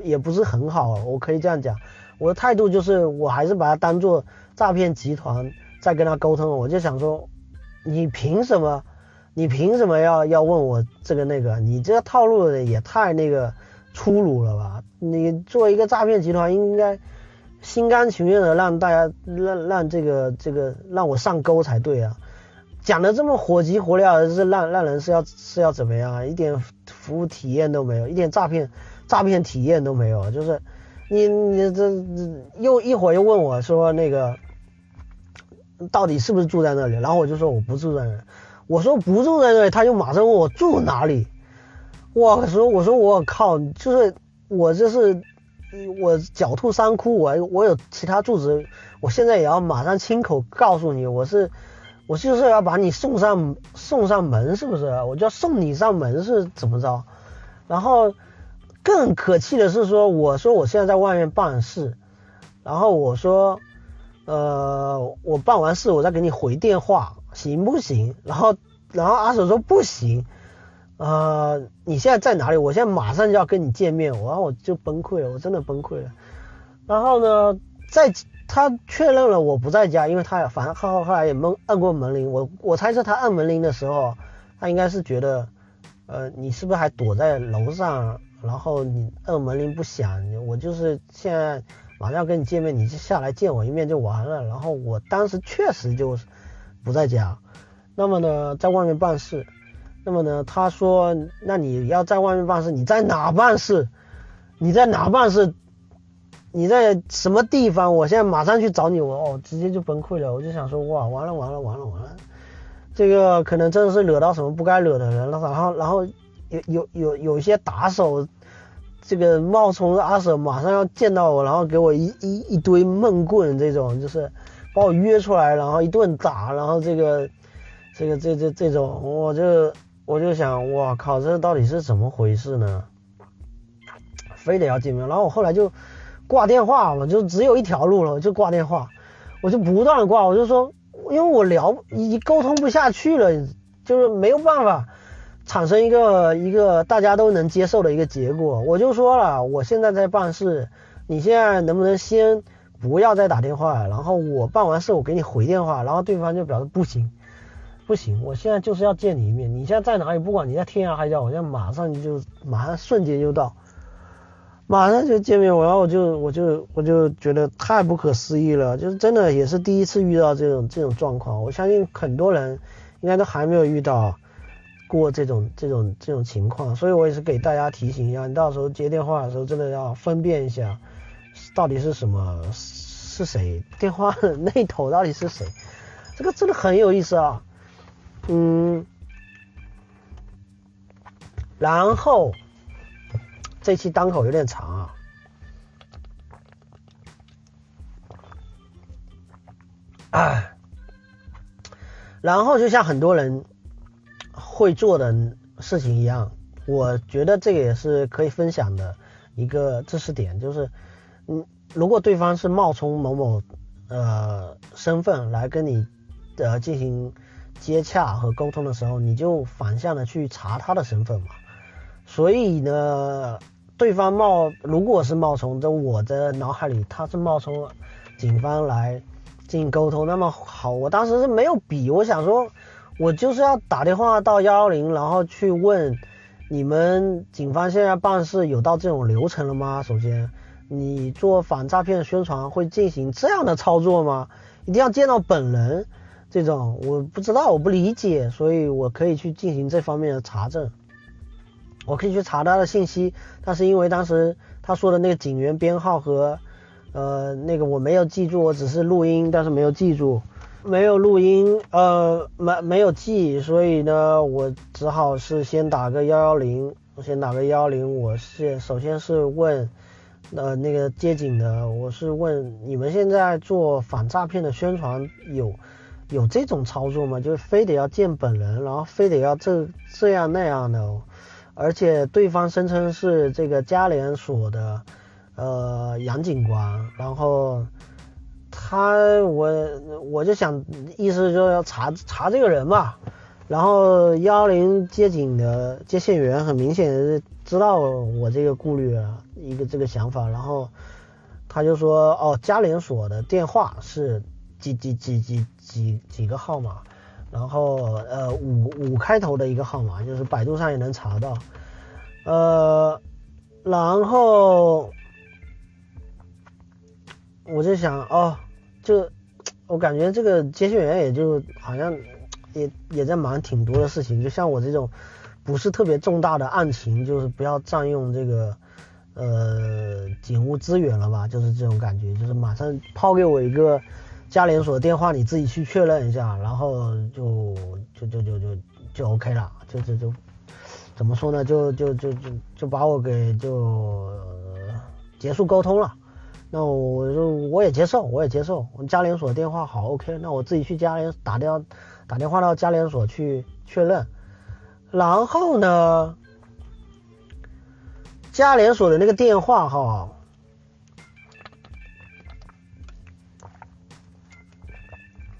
也不是很好，我可以这样讲，我的态度就是我还是把它当做诈骗集团在跟他沟通，我就想说，你凭什么，你凭什么要要问我这个那个，你这个套路也太那个粗鲁了吧？你作为一个诈骗集团应该。心甘情愿的让大家让让这个这个让我上钩才对啊！讲的这么火急火燎，是让让人是要是要怎么样？一点服务体验都没有，一点诈骗诈骗体验都没有，就是你你这又一会儿又问我说那个到底是不是住在那里，然后我就说我不住在那里，我说不住在那里，他就马上问我住哪里，我说我说我靠，就是我这是我狡兔三窟，我我有其他住址，我现在也要马上亲口告诉你，我是。我就是要把你送上送上门，是不是？我就要送你上门是怎么着？然后更可气的是说，我说我现在在外面办事，然后我说，呃，我办完事我再给你回电话，行不行？然后然后阿婶说不行，呃，你现在在哪里？我现在马上就要跟你见面，然后我就崩溃了，我真的崩溃了。然后呢，在。他确认了我不在家，因为他反正后后来也蒙按过门铃。我我猜测他按门铃的时候，他应该是觉得，呃，你是不是还躲在楼上？然后你按门铃不响，我就是现在马上要跟你见面，你就下来见我一面就完了。然后我当时确实就不在家，那么呢，在外面办事。那么呢，他说，那你要在外面办事，你在哪办事？你在哪办事？你在什么地方？我现在马上去找你，我哦，直接就崩溃了。我就想说，哇，完了完了完了完了，这个可能真的是惹到什么不该惹的人了。然后然后有有有有一些打手，这个冒充阿婶，马上要见到我，然后给我一一一堆闷棍，这种就是把我约出来，然后一顿打，然后这个这个这这这种，我就我就想，哇靠，这到底是怎么回事呢？非得要见面，然后我后来就。挂电话，嘛就只有一条路了，我就挂电话，我就不断挂，我就说，因为我聊已沟通不下去了，就是没有办法产生一个一个大家都能接受的一个结果，我就说了，我现在在办事，你现在能不能先不要再打电话，然后我办完事我给你回电话，然后对方就表示不行，不行，我现在就是要见你一面，你现在在哪里，不管你在天涯海角，我现在马上就马上瞬间就到。马上就见面，然后我就我就我就觉得太不可思议了，就是真的也是第一次遇到这种这种状况。我相信很多人应该都还没有遇到过这种这种这种情况，所以我也是给大家提醒一下，你到时候接电话的时候真的要分辨一下，到底是什么是谁，电话那头到底是谁，这个真的很有意思啊。嗯，然后。这期单口有点长啊，哎，然后就像很多人会做的事情一样，我觉得这个也是可以分享的一个知识点，就是，嗯，如果对方是冒充某某呃身份来跟你呃进行接洽和沟通的时候，你就反向的去查他的身份嘛，所以呢。对方冒，如果是冒充，在我的脑海里他是冒充警方来进行沟通，那么好，我当时是没有笔，我想说，我就是要打电话到幺幺零，然后去问你们警方现在办事有到这种流程了吗？首先，你做反诈骗宣传会进行这样的操作吗？一定要见到本人，这种我不知道，我不理解，所以我可以去进行这方面的查证。我可以去查他的信息，但是因为当时他说的那个警员编号和，呃，那个我没有记住，我只是录音，但是没有记住，没有录音，呃，没没有记，所以呢，我只好是先打个幺幺零，我先打个幺幺零，我是首先是问，呃，那个接警的，我是问你们现在做反诈骗的宣传有有这种操作吗？就是非得要见本人，然后非得要这这样那样的。而且对方声称是这个嘉联所的，呃，杨警官，然后他我我就想意思就是要查查这个人嘛，然后幺幺零接警的接线员很明显知道我这个顾虑了一个这个想法，然后他就说哦，嘉联所的电话是几几几几几几个号码。然后呃五五开头的一个号码，就是百度上也能查到，呃，然后我就想哦，就我感觉这个接线员也就好像也也在忙挺多的事情，就像我这种不是特别重大的案情，就是不要占用这个呃警务资源了吧，就是这种感觉，就是马上抛给我一个家联所电话，你自己去确认一下，然后就就就就就就 OK 了，就就就怎么说呢，就就就就就把我给就结束沟通了。那我就我也接受，我也接受，我家联所电话好 OK，那我自己去家联打电话打电话到家联所去确认。然后呢，家连锁的那个电话哈，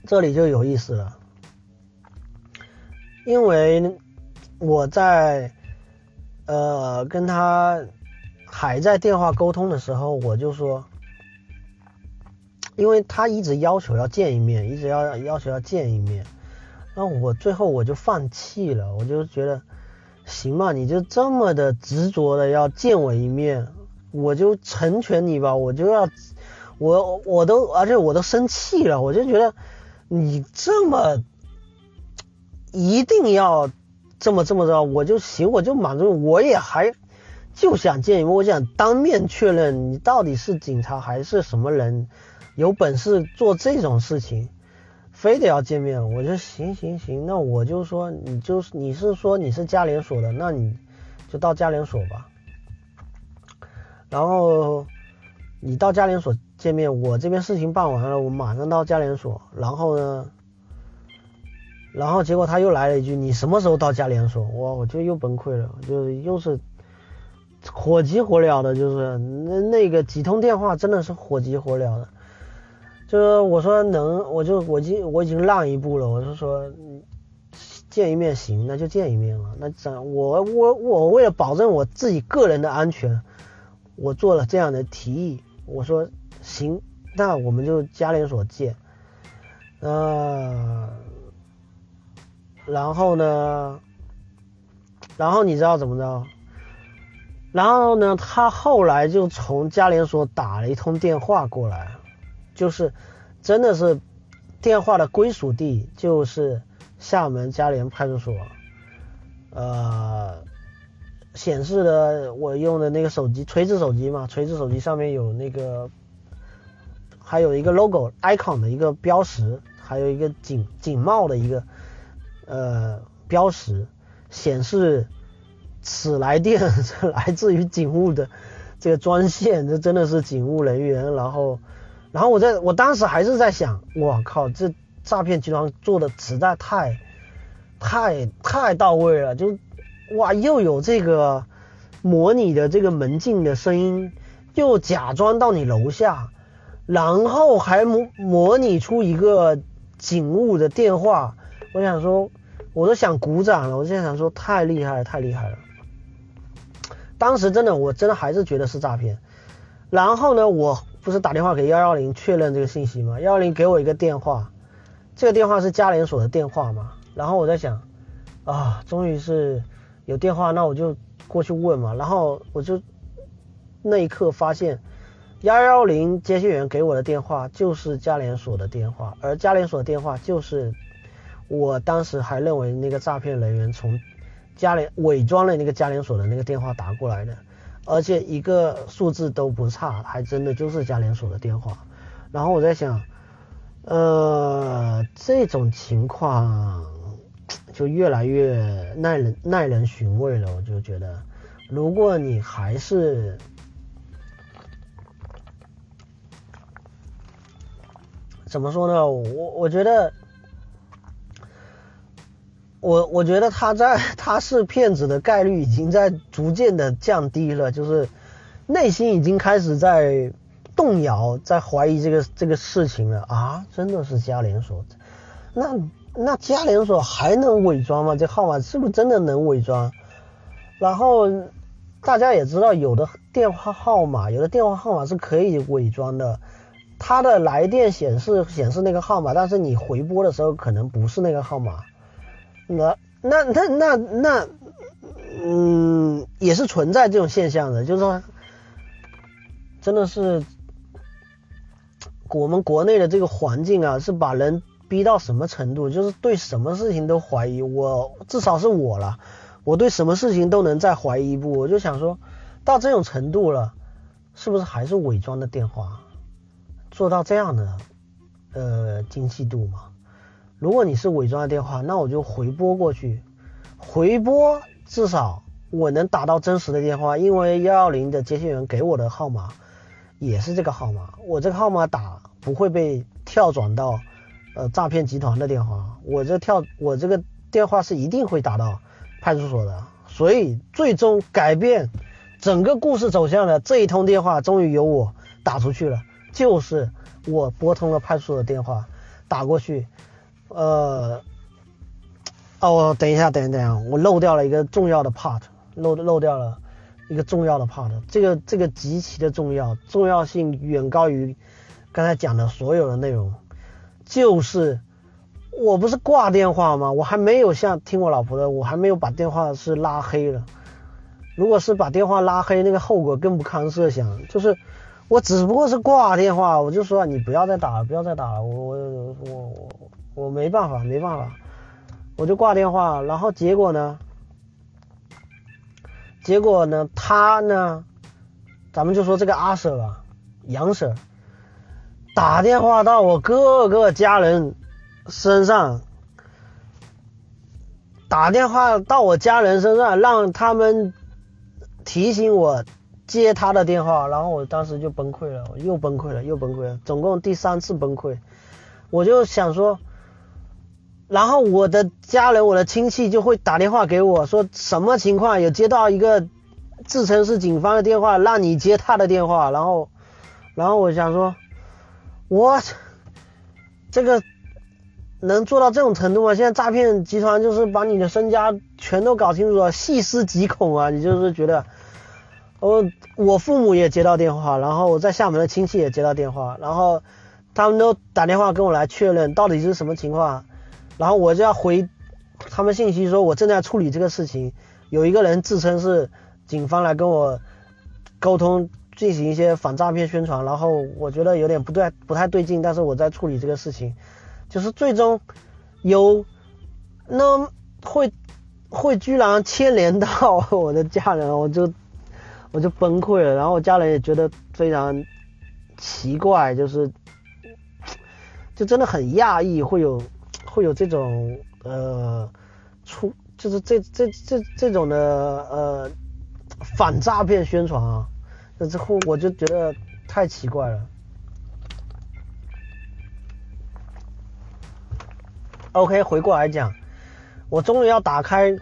这里就有意思了，因为我在呃跟他还在电话沟通的时候，我就说，因为他一直要求要见一面，一直要要求要见一面。那我最后我就放弃了，我就觉得，行吧，你就这么的执着的要见我一面，我就成全你吧，我就要，我我都而且我都生气了，我就觉得你这么一定要这么这么着，我就行，我就满足，我也还就想见一面，我想当面确认你到底是警察还是什么人，有本事做这种事情。非得要见面，我就行行行，那我就说你就是你是说你是家联所的，那你就到家联所吧。然后你到家联所见面，我这边事情办完了，我马上到家联所。然后呢，然后结果他又来了一句：“你什么时候到家联所？”哇，我就又崩溃了，就是又是火急火燎的，就是那那个几通电话真的是火急火燎的。就是我说能，我就我已经我已经让一步了。我就说见一面行，那就见一面了。那怎我我我为了保证我自己个人的安全，我做了这样的提议。我说行，那我们就家联所借。呃，然后呢，然后你知道怎么着？然后呢，他后来就从家联所打了一通电话过来。就是，真的是电话的归属地就是厦门嘉联派出所，呃，显示的我用的那个手机锤子手机嘛，锤子手机上面有那个，还有一个 logo icon 的一个标识，还有一个警警帽的一个呃标识，显示此来电 是来自于警务的这个专线，这真的是警务人员，然后。然后我在我当时还是在想，我靠，这诈骗集团做的实在太，太太到位了，就哇，又有这个模拟的这个门禁的声音，又假装到你楼下，然后还模模拟出一个警务的电话，我想说，我都想鼓掌了，我现在想说，太厉害了，太厉害了。当时真的，我真的还是觉得是诈骗。然后呢，我。不是打电话给幺幺零确认这个信息吗？幺幺零给我一个电话，这个电话是家联所的电话嘛？然后我在想，啊，终于是有电话，那我就过去问嘛。然后我就那一刻发现，幺幺零接线员给我的电话就是家联所的电话，而家联所的电话就是我当时还认为那个诈骗人员从家联伪装了那个家联所的那个电话打过来的。而且一个数字都不差，还真的就是家联所的电话。然后我在想，呃，这种情况就越来越耐人耐人寻味了。我就觉得，如果你还是怎么说呢？我我觉得。我我觉得他在他是骗子的概率已经在逐渐的降低了，就是内心已经开始在动摇，在怀疑这个这个事情了啊！真的是家连锁，那那家连锁还能伪装吗？这号码是不是真的能伪装？然后大家也知道，有的电话号码，有的电话号码是可以伪装的，它的来电显示显示那个号码，但是你回拨的时候可能不是那个号码。那那那那那，嗯，也是存在这种现象的，就是说，真的是我们国内的这个环境啊，是把人逼到什么程度，就是对什么事情都怀疑。我至少是我了，我对什么事情都能再怀疑一步，我就想说，到这种程度了，是不是还是伪装的电话？做到这样的呃精细度吗？如果你是伪装的电话，那我就回拨过去，回拨至少我能打到真实的电话，因为幺幺零的接线员给我的号码也是这个号码，我这个号码打不会被跳转到呃诈骗集团的电话，我这跳我这个电话是一定会打到派出所的，所以最终改变整个故事走向的这一通电话，终于由我打出去了。就是我拨通了派出所的电话，打过去，呃，哦，等一下，等一下，我漏掉了一个重要的 part，漏漏掉了一个重要的 part，这个这个极其的重要，重要性远高于刚才讲的所有的内容。就是我不是挂电话吗？我还没有像听我老婆的，我还没有把电话是拉黑了。如果是把电话拉黑，那个后果更不堪设想。就是。我只不过是挂电话，我就说你不要再打了，不要再打了，我我我我我没办法，没办法，我就挂电话。然后结果呢？结果呢？他呢？咱们就说这个阿 Sir 吧，杨 Sir 打电话到我各个家人身上，打电话到我家人身上，让他们提醒我。接他的电话，然后我当时就崩溃了，我又崩溃了，又崩溃了，总共第三次崩溃。我就想说，然后我的家人、我的亲戚就会打电话给我说什么情况？有接到一个自称是警方的电话，让你接他的电话。然后，然后我想说，我这个能做到这种程度吗？现在诈骗集团就是把你的身家全都搞清楚了，细思极恐啊！你就是觉得。我我父母也接到电话，然后我在厦门的亲戚也接到电话，然后他们都打电话跟我来确认到底是什么情况，然后我就要回他们信息说，我正在处理这个事情，有一个人自称是警方来跟我沟通进行一些反诈骗宣传，然后我觉得有点不对不太对劲，但是我在处理这个事情，就是最终有那会会居然牵连到我的家人，我就。我就崩溃了，然后我家人也觉得非常奇怪，就是就真的很讶异，会有会有这种呃出就是这这这这种的呃反诈骗宣传啊，那之后我就觉得太奇怪了。OK，回过来讲，我终于要打开。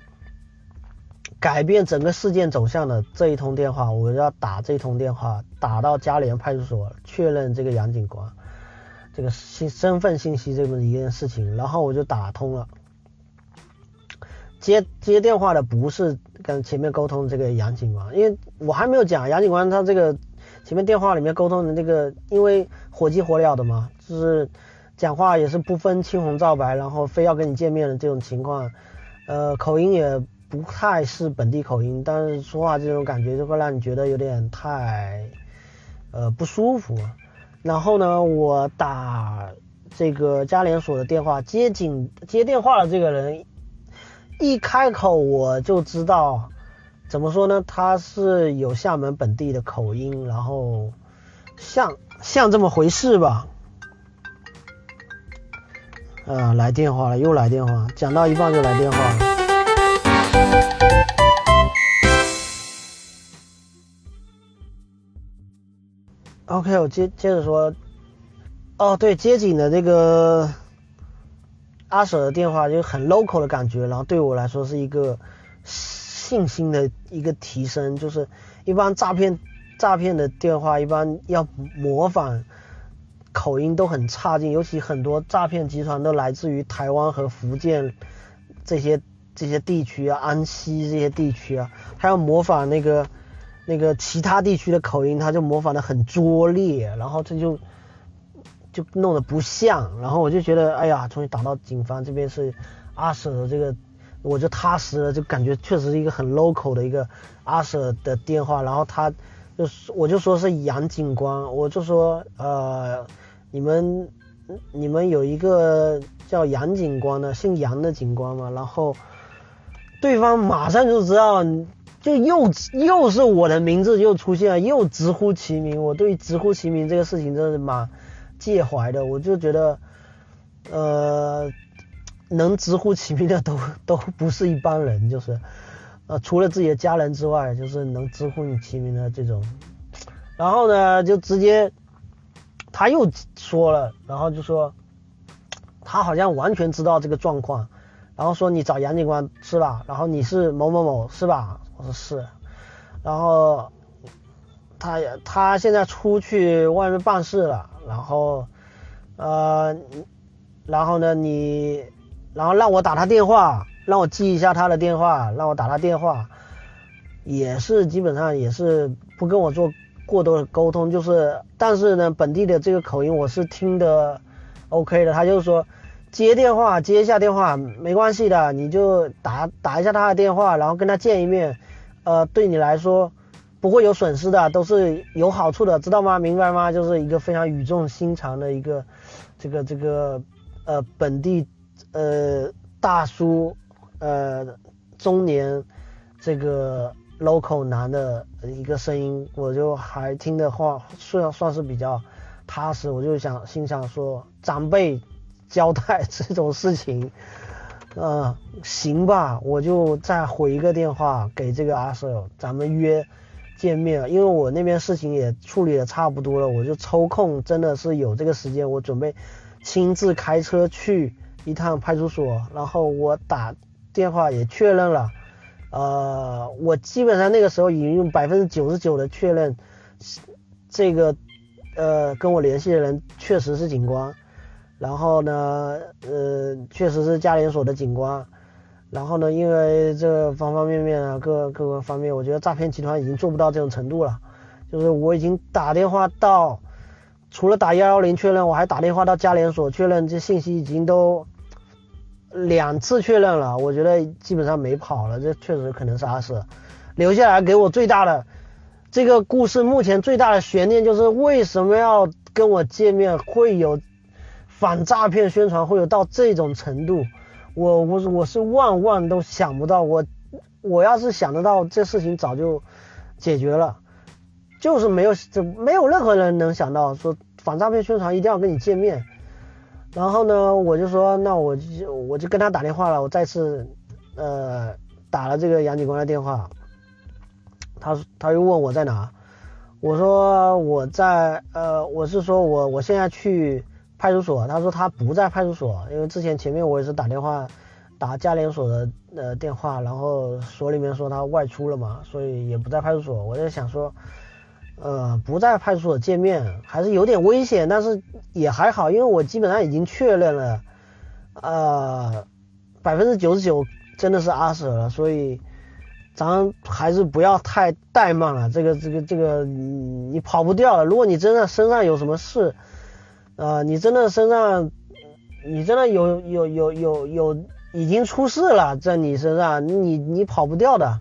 改变整个事件走向的这一通电话，我要打这一通电话，打到嘉联派出所确认这个杨警官这个信身份信息这么一件事情，然后我就打通了。接接电话的不是跟前面沟通这个杨警官，因为我还没有讲杨警官他这个前面电话里面沟通的这个，因为火急火燎的嘛，就是讲话也是不分青红皂白，然后非要跟你见面的这种情况，呃，口音也。不太是本地口音，但是说话这种感觉就会让你觉得有点太，呃不舒服。然后呢，我打这个家联所的电话，接警接电话的这个人一开口我就知道，怎么说呢？他是有厦门本地的口音，然后像像这么回事吧。啊，来电话了，又来电话，讲到一半就来电话了。OK，我接接着说，哦，对，接警的这个阿舍的电话就很 local 的感觉，然后对我来说是一个信心的一个提升。就是一般诈骗诈骗的电话，一般要模仿口音都很差劲，尤其很多诈骗集团都来自于台湾和福建这些这些地区啊，安溪这些地区啊，他要模仿那个。那个其他地区的口音，他就模仿的很拙劣，然后这就就弄得不像，然后我就觉得，哎呀，终于打到警方这边是阿舍的这个，我就踏实了，就感觉确实是一个很 local 的一个阿舍的电话，然后他就我就说是杨警官，我就说呃，你们你们有一个叫杨警官的，姓杨的警官嘛，然后。对方马上就知道，就又又是我的名字又出现了，又直呼其名。我对直呼其名这个事情真是蛮介怀的，我就觉得，呃，能直呼其名的都都不是一般人，就是，呃，除了自己的家人之外，就是能直呼你其名的这种。然后呢，就直接他又说了，然后就说他好像完全知道这个状况。然后说你找杨警官是吧？然后你是某某某是吧？我说是。然后他他现在出去外面办事了。然后呃，然后呢你，然后让我打他电话，让我记一下他的电话，让我打他电话，也是基本上也是不跟我做过多的沟通，就是但是呢本地的这个口音我是听的 OK 的，他就是说。接电话，接一下电话没关系的，你就打打一下他的电话，然后跟他见一面，呃，对你来说不会有损失的，都是有好处的，知道吗？明白吗？就是一个非常语重心长的一个这个这个呃本地呃大叔呃中年这个 local 男的一个声音，我就还听的话算算是比较踏实，我就想心想说长辈。交代 这种事情，呃，行吧，我就再回一个电话给这个阿 Sir，咱们约见面。因为我那边事情也处理的差不多了，我就抽空，真的是有这个时间，我准备亲自开车去一趟派出所，然后我打电话也确认了，呃，我基本上那个时候已经用百分之九十九的确认，这个呃跟我联系的人确实是警官。然后呢，呃，确实是家联所的警官。然后呢，因为这方方面面啊，各各个方面，我觉得诈骗集团已经做不到这种程度了。就是我已经打电话到，除了打幺幺零确认，我还打电话到家联所确认，这信息已经都两次确认了。我觉得基本上没跑了，这确实可能是阿舍留下来给我最大的这个故事。目前最大的悬念就是为什么要跟我见面，会有。反诈骗宣传会有到这种程度，我我我是万万都想不到，我我要是想得到，这事情早就解决了，就是没有这没有任何人能想到说反诈骗宣传一定要跟你见面，然后呢，我就说那我就我就跟他打电话了，我再次呃打了这个杨警官的电话，他他又问我在哪，我说我在呃我是说我我现在去。派出所，他说他不在派出所，因为之前前面我也是打电话打家联所的呃电话，然后所里面说他外出了嘛，所以也不在派出所。我在想说，呃，不在派出所见面还是有点危险，但是也还好，因为我基本上已经确认了，呃，百分之九十九真的是阿 Sir 了，所以咱还是不要太怠慢了。这个这个这个你你跑不掉了，如果你真的身上有什么事。啊，你真的身上，你真的有有有有有已经出事了，在你身上，你你跑不掉的，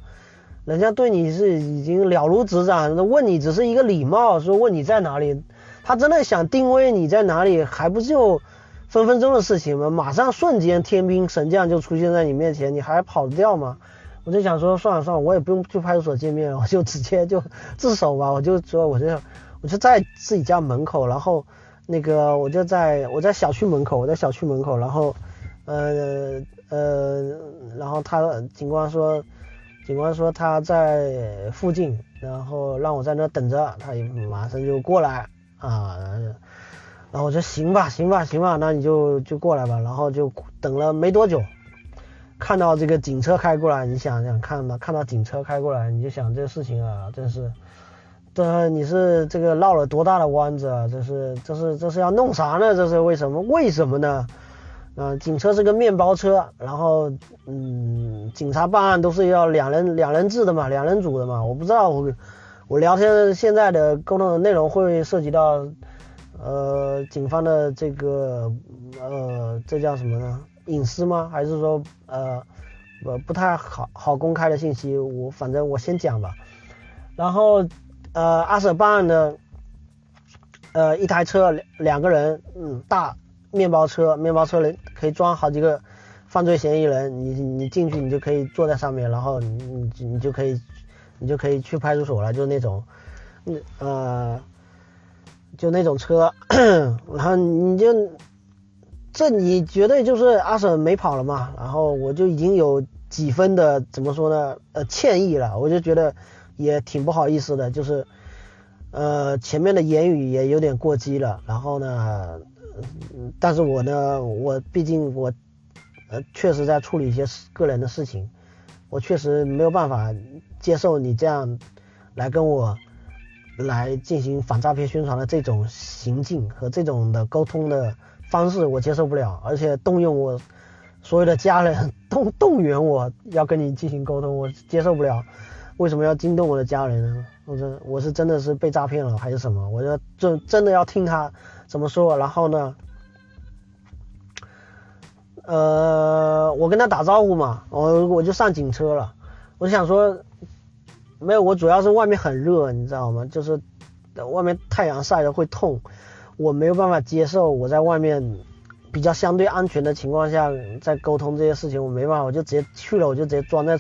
人家对你是已经了如指掌，问你只是一个礼貌，说问你在哪里，他真的想定位你在哪里，还不就分分钟的事情吗？马上瞬间天兵神将就出现在你面前，你还跑得掉吗？我就想说算了算了，我也不用去派出所见面了，我就直接就自首吧，我就说我就我就在自己家门口，然后。那个我就在我在小区门口，我在小区门口，然后，呃呃，然后他警官说，警官说他在附近，然后让我在那等着，他也马上就过来啊，然后我说行吧行吧行吧，那你就就过来吧，然后就等了没多久，看到这个警车开过来，你想想看吧看到警车开过来，你就想这个事情啊，真是。这你是这个绕了多大的弯子啊？这是这是这是要弄啥呢？这是为什么？为什么呢？嗯，警车是个面包车，然后嗯，警察办案都是要两人两人制的嘛，两人组的嘛。我不知道我我聊天现在的沟通的内容会涉及到呃警方的这个呃这叫什么呢？隐私吗？还是说呃不不太好好公开的信息？我反正我先讲吧，然后。呃，阿婶办案的，呃，一台车两两个人，嗯，大面包车，面包车里可以装好几个犯罪嫌疑人，你你进去你就可以坐在上面，然后你你你就可以你就可以去派出所了，就那种，呃，就那种车，然后你就这你绝对就是阿婶没跑了嘛，然后我就已经有几分的怎么说呢，呃，歉意了，我就觉得也挺不好意思的，就是呃前面的言语也有点过激了，然后呢。但是我呢，我毕竟我，呃，确实在处理一些个人的事情，我确实没有办法接受你这样来跟我来进行反诈骗宣传的这种行径和这种的沟通的方式，我接受不了。而且动用我所有的家人动动员我要跟你进行沟通，我接受不了。为什么要惊动我的家人呢？我这我是真的是被诈骗了还是什么？我就真真的要听他。怎么说？然后呢？呃，我跟他打招呼嘛，我我就上警车了。我想说，没有，我主要是外面很热，你知道吗？就是外面太阳晒的会痛，我没有办法接受。我在外面比较相对安全的情况下，在沟通这些事情，我没办法，我就直接去了，我就直接装在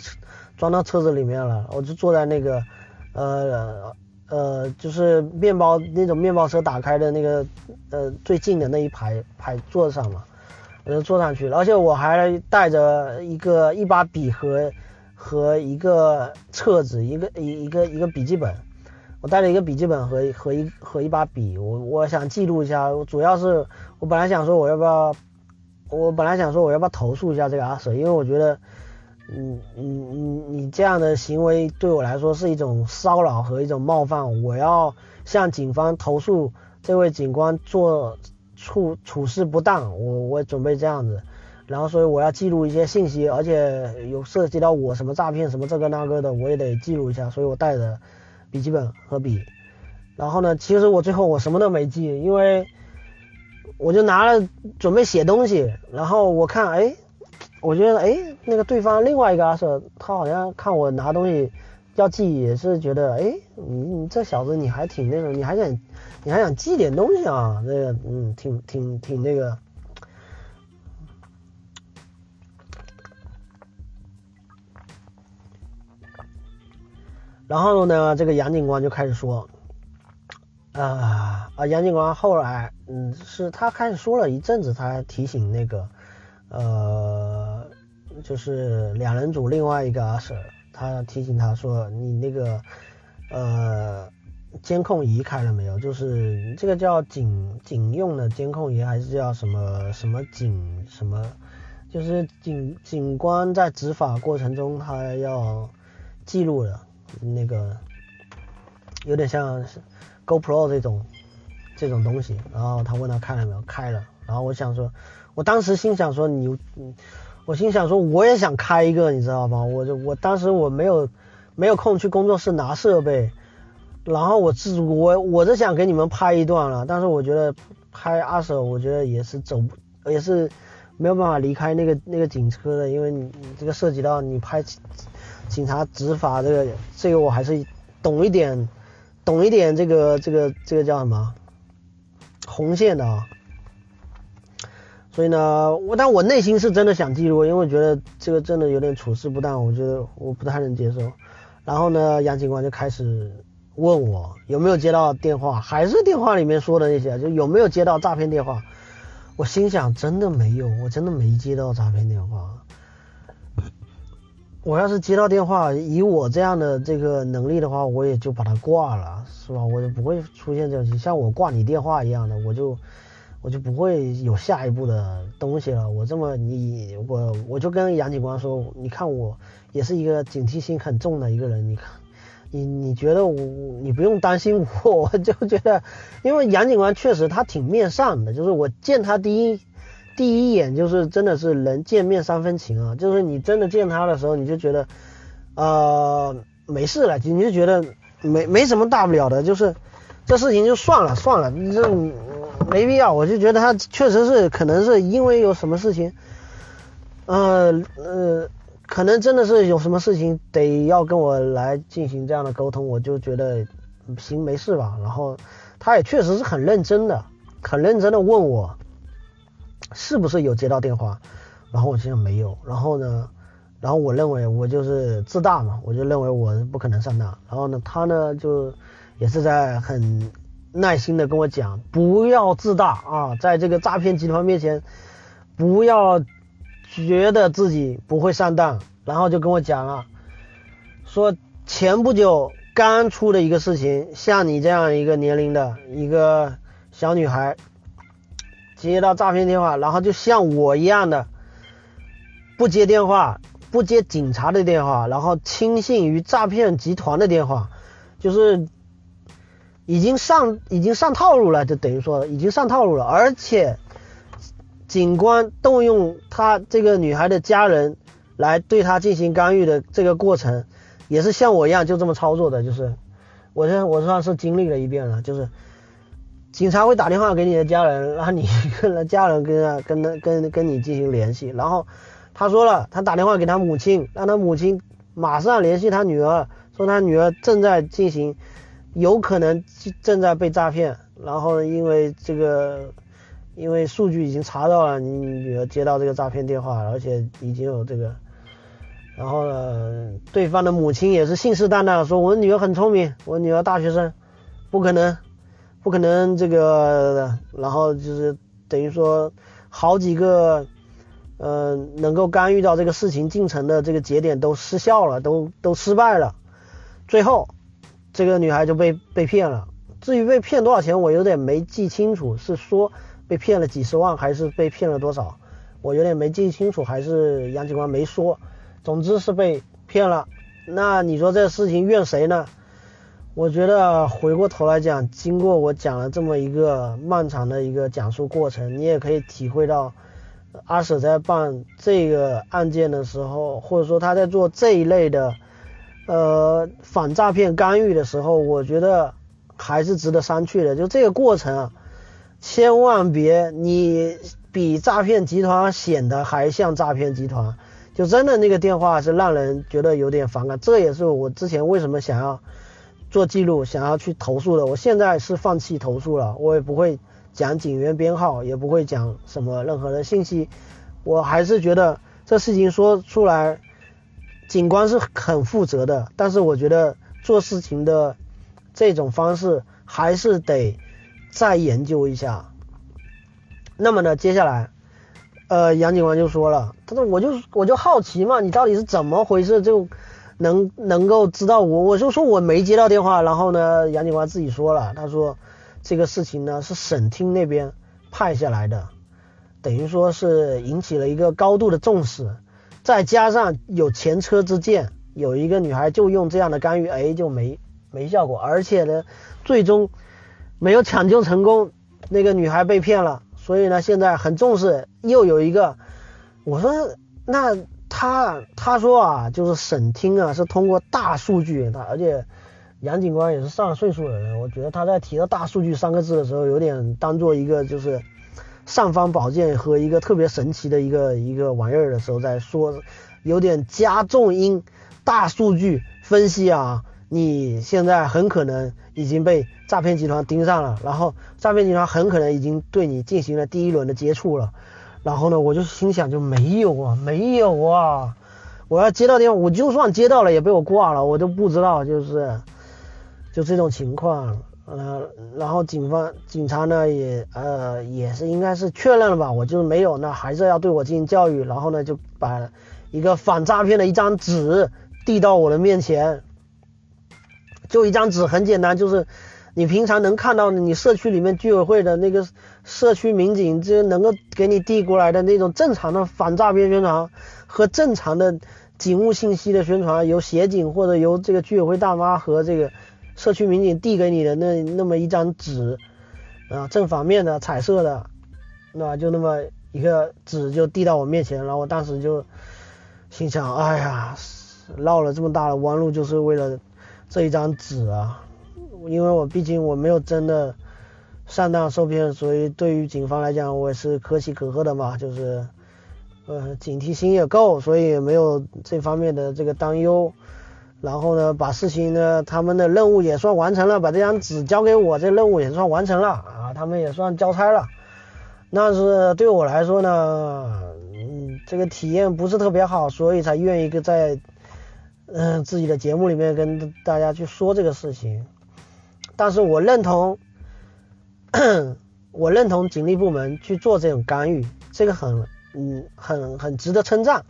装到车子里面了，我就坐在那个呃。呃，就是面包那种面包车打开的那个，呃，最近的那一排排座上嘛，我就坐上去，而且我还带着一个一把笔和和一个册子，一个一一个一个笔记本，我带了一个笔记本和和一和一把笔，我我想记录一下，我主要是我本来想说我要不要，我本来想说我要不要投诉一下这个阿婶因为我觉得。你你你你这样的行为对我来说是一种骚扰和一种冒犯，我要向警方投诉这位警官做处处事不当，我我准备这样子，然后所以我要记录一些信息，而且有涉及到我什么诈骗什么这个那个的，我也得记录一下，所以我带着笔记本和笔，然后呢，其实我最后我什么都没记，因为我就拿了准备写东西，然后我看哎。我觉得，哎，那个对方另外一个阿 Sir，他好像看我拿东西要记，也是觉得，哎，你你这小子你还挺那种，你还想你还想记点东西啊？那个，嗯，挺挺挺那个。然后呢，这个杨警官就开始说，啊啊，杨警官后来，嗯，是他开始说了一阵子，他提醒那个。呃，就是两人组另外一个阿 Sir，他提醒他说：“你那个呃监控仪开了没有？就是这个叫警警用的监控仪，还是叫什么什么警什么？就是警警官在执法过程中他要记录的那个，有点像 GoPro 这种这种东西。然后他问他开了没有？开了。然后我想说。我当时心想说你，我心想说我也想开一个，你知道吗？我就我当时我没有没有空去工作室拿设备，然后我自我我是想给你们拍一段了，但是我觉得拍阿手我觉得也是走也是没有办法离开那个那个警车的，因为你这个涉及到你拍警察执法这个这个我还是懂一点懂一点这个这个这个叫什么红线的啊。所以呢，我但我内心是真的想记录，因为我觉得这个真的有点处事不当，我觉得我不太能接受。然后呢，杨警官就开始问我有没有接到电话，还是电话里面说的那些，就有没有接到诈骗电话。我心想，真的没有，我真的没接到诈骗电话。我要是接到电话，以我这样的这个能力的话，我也就把它挂了，是吧？我就不会出现这种像我挂你电话一样的，我就。我就不会有下一步的东西了。我这么你我我就跟杨警官说，你看我也是一个警惕心很重的一个人。你看你你觉得我你不用担心我，我就觉得，因为杨警官确实他挺面善的，就是我见他第一第一眼就是真的是人见面三分情啊，就是你真的见他的时候你就觉得呃没事了，你就觉得没没什么大不了的，就是这事情就算了算了，你这。没必要，我就觉得他确实是，可能是因为有什么事情，呃呃，可能真的是有什么事情得要跟我来进行这样的沟通，我就觉得行没事吧。然后他也确实是很认真的，很认真的问我是不是有接到电话，然后我心想没有，然后呢，然后我认为我就是自大嘛，我就认为我不可能上当。然后呢，他呢就也是在很耐心的跟我讲，不要自大啊，在这个诈骗集团面前，不要觉得自己不会上当。然后就跟我讲了，说前不久刚出的一个事情，像你这样一个年龄的一个小女孩。接到诈骗电话，然后就像我一样的不接电话，不接警察的电话，然后轻信于诈骗集团的电话，就是已经上已经上套路了，就等于说已经上套路了。而且警官动用他这个女孩的家人来对他进行干预的这个过程，也是像我一样就这么操作的，就是我这我算是经历了一遍了，就是。警察会打电话给你的家人，让你跟家人跟跟跟跟跟你进行联系。然后他说了，他打电话给他母亲，让他母亲马上联系他女儿，说他女儿正在进行，有可能正在被诈骗。然后因为这个，因为数据已经查到了你女儿接到这个诈骗电话，而且已经有这个。然后呢，对方的母亲也是信誓旦旦说，我女儿很聪明，我女儿大学生，不可能。不可能，这个，然后就是等于说好几个，呃，能够干预到这个事情进程的这个节点都失效了，都都失败了，最后这个女孩就被被骗了。至于被骗多少钱，我有点没记清楚，是说被骗了几十万，还是被骗了多少？我有点没记清楚，还是杨警官没说。总之是被骗了。那你说这事情怨谁呢？我觉得回过头来讲，经过我讲了这么一个漫长的一个讲述过程，你也可以体会到，阿舍在办这个案件的时候，或者说他在做这一类的，呃，反诈骗干预的时候，我觉得还是值得商榷的。就这个过程啊，千万别你比诈骗集团显得还像诈骗集团，就真的那个电话是让人觉得有点反感。这也是我之前为什么想要。做记录，想要去投诉的，我现在是放弃投诉了，我也不会讲警员编号，也不会讲什么任何的信息，我还是觉得这事情说出来，警官是很负责的，但是我觉得做事情的这种方式还是得再研究一下。那么呢，接下来，呃，杨警官就说了，他说我就我就好奇嘛，你到底是怎么回事就。能能够知道我，我就说我没接到电话，然后呢，杨警官自己说了，他说这个事情呢是省厅那边派下来的，等于说是引起了一个高度的重视，再加上有前车之鉴，有一个女孩就用这样的干预，哎，就没没效果，而且呢，最终没有抢救成功，那个女孩被骗了，所以呢，现在很重视，又有一个，我说那。他他说啊，就是省厅啊，是通过大数据，他而且杨警官也是上了岁数的人，我觉得他在提到大数据三个字的时候，有点当做一个就是尚方宝剑和一个特别神奇的一个一个玩意儿的时候在说，有点加重音。大数据分析啊，你现在很可能已经被诈骗集团盯上了，然后诈骗集团很可能已经对你进行了第一轮的接触了。然后呢，我就心想就没有啊，没有啊，我要接到电话，我就算接到了也被我挂了，我都不知道，就是就这种情况，呃，然后警方警察呢也呃也是应该是确认了吧，我就没有，那还是要对我进行教育，然后呢就把一个反诈骗的一张纸递到我的面前，就一张纸，很简单，就是。你平常能看到你社区里面居委会的那个社区民警，这能够给你递过来的那种正常的反诈骗宣传和正常的警务信息的宣传，由协警或者由这个居委会大妈和这个社区民警递给你的那那么一张纸啊，正反面的彩色的，那就那么一个纸就递到我面前，然后我当时就心想，哎呀，绕了这么大的弯路就是为了这一张纸啊。因为我毕竟我没有真的上当受骗，所以对于警方来讲，我也是可喜可贺的嘛，就是呃警惕心也够，所以没有这方面的这个担忧。然后呢，把事情呢，他们的任务也算完成了，把这张纸交给我，这任务也算完成了啊，他们也算交差了。那是对我来说呢，嗯，这个体验不是特别好，所以才愿意跟在嗯自己的节目里面跟大家去说这个事情。但是我认同，我认同警力部门去做这种干预，这个很嗯很很值得称赞。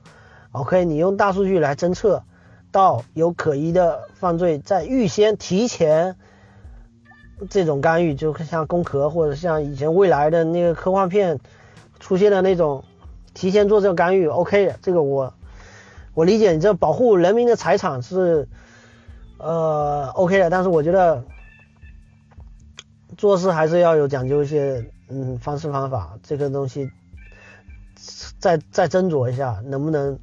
OK，你用大数据来侦测到有可疑的犯罪，在预先提前这种干预，就像攻壳或者像以前未来的那个科幻片出现的那种提前做这个干预，OK 的，这个我我理解，你这保护人民的财产是呃 OK 的，但是我觉得做事还是要有讲究一些嗯方式方法，这个东西再再斟酌一下能不能。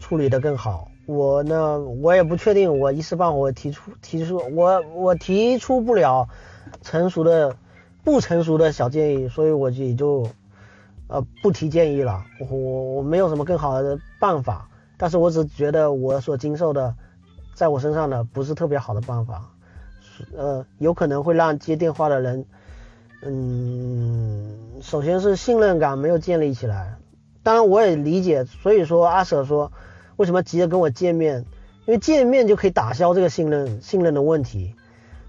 处理的更好，我呢，我也不确定，我一时半会提出提出我我提出不了成熟的不成熟的小建议，所以我就也就呃不提建议了，我我没有什么更好的办法，但是我只觉得我所经受的在我身上的不是特别好的办法，呃，有可能会让接电话的人，嗯，首先是信任感没有建立起来，当然我也理解，所以说阿舍说。为什么急着跟我见面？因为见面就可以打消这个信任信任的问题，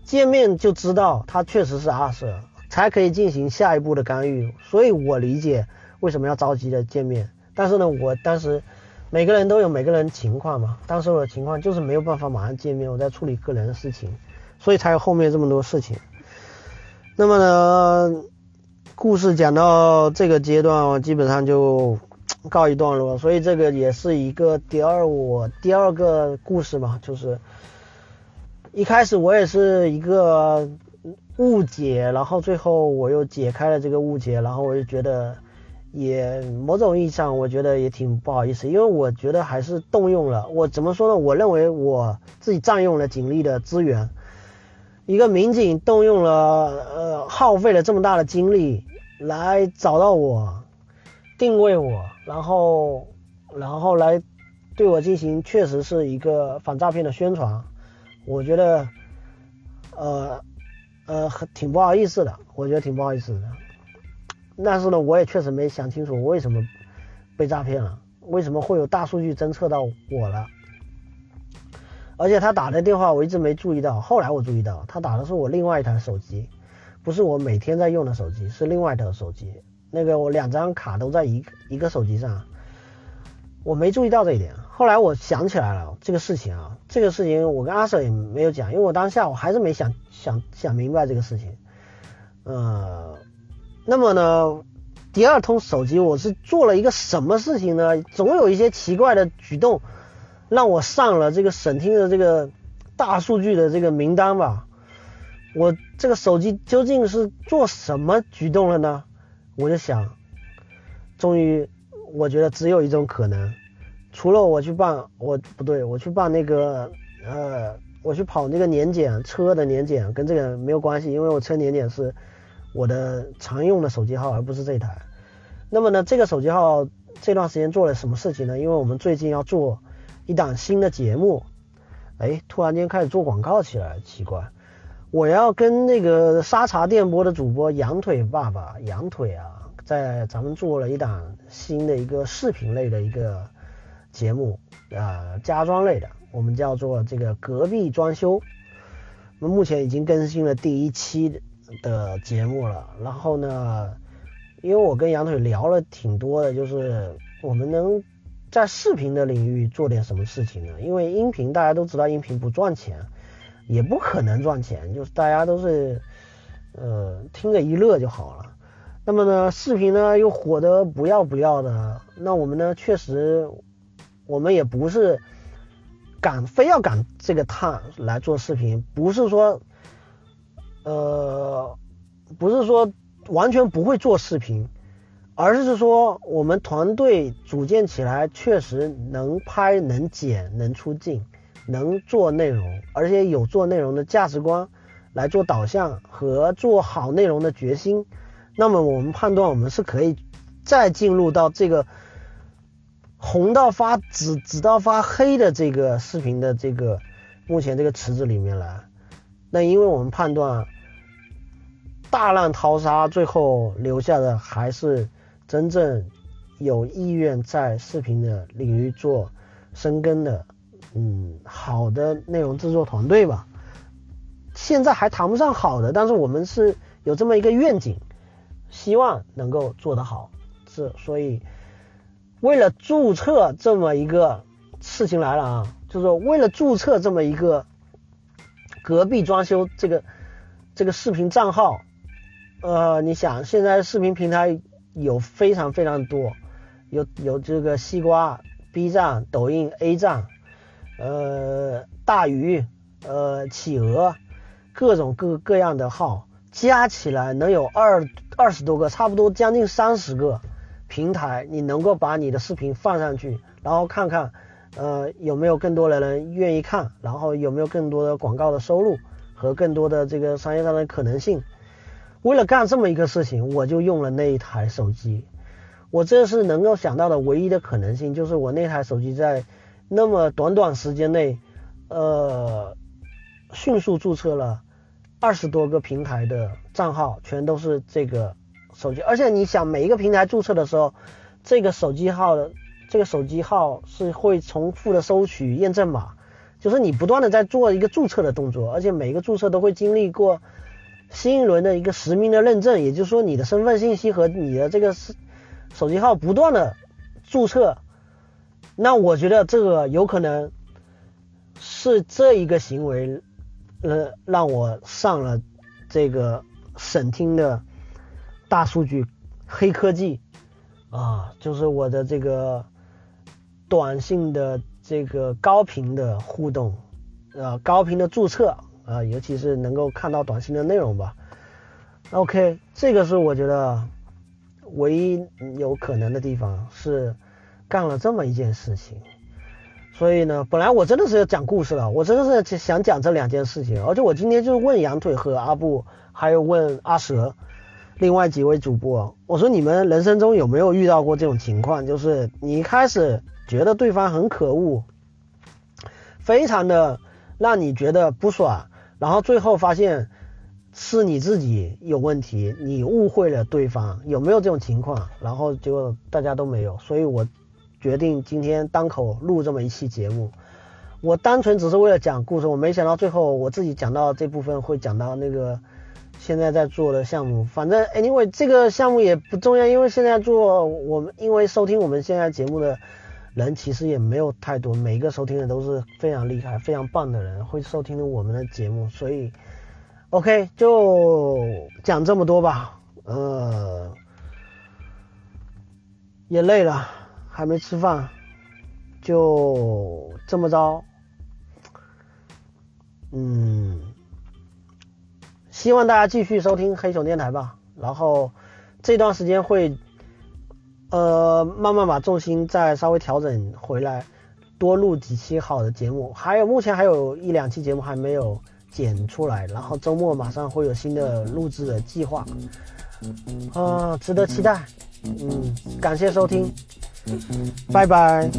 见面就知道他确实是阿 Sir，才可以进行下一步的干预。所以我理解为什么要着急的见面。但是呢，我当时每个人都有每个人情况嘛，当时我的情况就是没有办法马上见面，我在处理个人的事情，所以才有后面这么多事情。那么呢，故事讲到这个阶段，我基本上就。告一段落，所以这个也是一个第二我第二个故事嘛，就是一开始我也是一个误解，然后最后我又解开了这个误解，然后我就觉得也某种意义上我觉得也挺不好意思，因为我觉得还是动用了我怎么说呢？我认为我自己占用了警力的资源，一个民警动用了呃耗费了这么大的精力来找到我。定位我，然后，然后来对我进行，确实是一个反诈骗的宣传。我觉得，呃，呃，挺不好意思的，我觉得挺不好意思的。但是呢，我也确实没想清楚为什么被诈骗了，为什么会有大数据侦测到我了。而且他打的电话我一直没注意到，后来我注意到，他打的是我另外一台手机，不是我每天在用的手机，是另外一台手机。那个我两张卡都在一一个手机上，我没注意到这一点。后来我想起来了这个事情啊，这个事情我跟阿 Sir 也没有讲，因为我当下我还是没想想想明白这个事情。呃，那么呢，第二通手机我是做了一个什么事情呢？总有一些奇怪的举动让我上了这个省厅的这个大数据的这个名单吧。我这个手机究竟是做什么举动了呢？我就想，终于，我觉得只有一种可能，除了我去办，我不对，我去办那个，呃，我去跑那个年检，车的年检跟这个没有关系，因为我车年检是我的常用的手机号，而不是这台。那么呢，这个手机号这段时间做了什么事情呢？因为我们最近要做一档新的节目，哎，突然间开始做广告起来，奇怪。我要跟那个沙茶电波的主播羊腿爸爸羊腿啊，在咱们做了一档新的一个视频类的一个节目啊，家装类的，我们叫做这个隔壁装修。那目前已经更新了第一期的节目了。然后呢，因为我跟羊腿聊了挺多的，就是我们能在视频的领域做点什么事情呢？因为音频大家都知道，音频不赚钱。也不可能赚钱，就是大家都是，呃，听着一乐就好了。那么呢，视频呢又火得不要不要的，那我们呢确实，我们也不是赶非要赶这个趟来做视频，不是说，呃，不是说完全不会做视频，而是说我们团队组建起来确实能拍、能剪、能出镜。能做内容，而且有做内容的价值观来做导向和做好内容的决心，那么我们判断我们是可以再进入到这个红到发紫、紫到发黑的这个视频的这个目前这个池子里面来。那因为我们判断大浪淘沙，最后留下的还是真正有意愿在视频的领域做深耕的，嗯，好的内容制作团队吧。现在还谈不上好的，但是我们是有这么一个愿景，希望能够做得好。是，所以为了注册这么一个事情来了啊，就是说为了注册这么一个隔壁装修这个这个视频账号，呃，你想现在视频平台有非常非常多，有有这个西瓜、B 站、抖音、A 站，呃，大鱼，呃，企鹅。各种各各样的号加起来能有二二十多个，差不多将近三十个平台，你能够把你的视频放上去，然后看看，呃，有没有更多的人愿意看，然后有没有更多的广告的收入和更多的这个商业上的可能性。为了干这么一个事情，我就用了那一台手机。我这是能够想到的唯一的可能性，就是我那台手机在那么短短时间内，呃。迅速注册了二十多个平台的账号，全都是这个手机。而且你想，每一个平台注册的时候，这个手机号的这个手机号是会重复的收取验证码，就是你不断的在做一个注册的动作，而且每一个注册都会经历过新一轮的一个实名的认证，也就是说你的身份信息和你的这个手手机号不断的注册。那我觉得这个有可能是这一个行为。呃，让我上了这个省厅的大数据黑科技啊，就是我的这个短信的这个高频的互动，呃，高频的注册啊，尤其是能够看到短信的内容吧。OK，这个是我觉得唯一有可能的地方，是干了这么一件事情。所以呢，本来我真的是要讲故事了，我真的是想讲这两件事情，而且我今天就是问羊腿和阿布，还有问阿蛇，另外几位主播，我说你们人生中有没有遇到过这种情况，就是你一开始觉得对方很可恶，非常的让你觉得不爽，然后最后发现是你自己有问题，你误会了对方，有没有这种情况？然后结果大家都没有，所以我。决定今天当口录这么一期节目，我单纯只是为了讲故事，我没想到最后我自己讲到这部分会讲到那个现在在做的项目。反正 anyway 这个项目也不重要，因为现在做我们因为收听我们现在节目的人其实也没有太多，每一个收听的都是非常厉害、非常棒的人会收听我们的节目，所以 OK 就讲这么多吧。呃，也累了。还没吃饭，就这么着。嗯，希望大家继续收听黑熊电台吧。然后这段时间会，呃，慢慢把重心再稍微调整回来，多录几期好的节目。还有目前还有一两期节目还没有剪出来，然后周末马上会有新的录制的计划，啊，值得期待。嗯，感谢收听。Bye bye.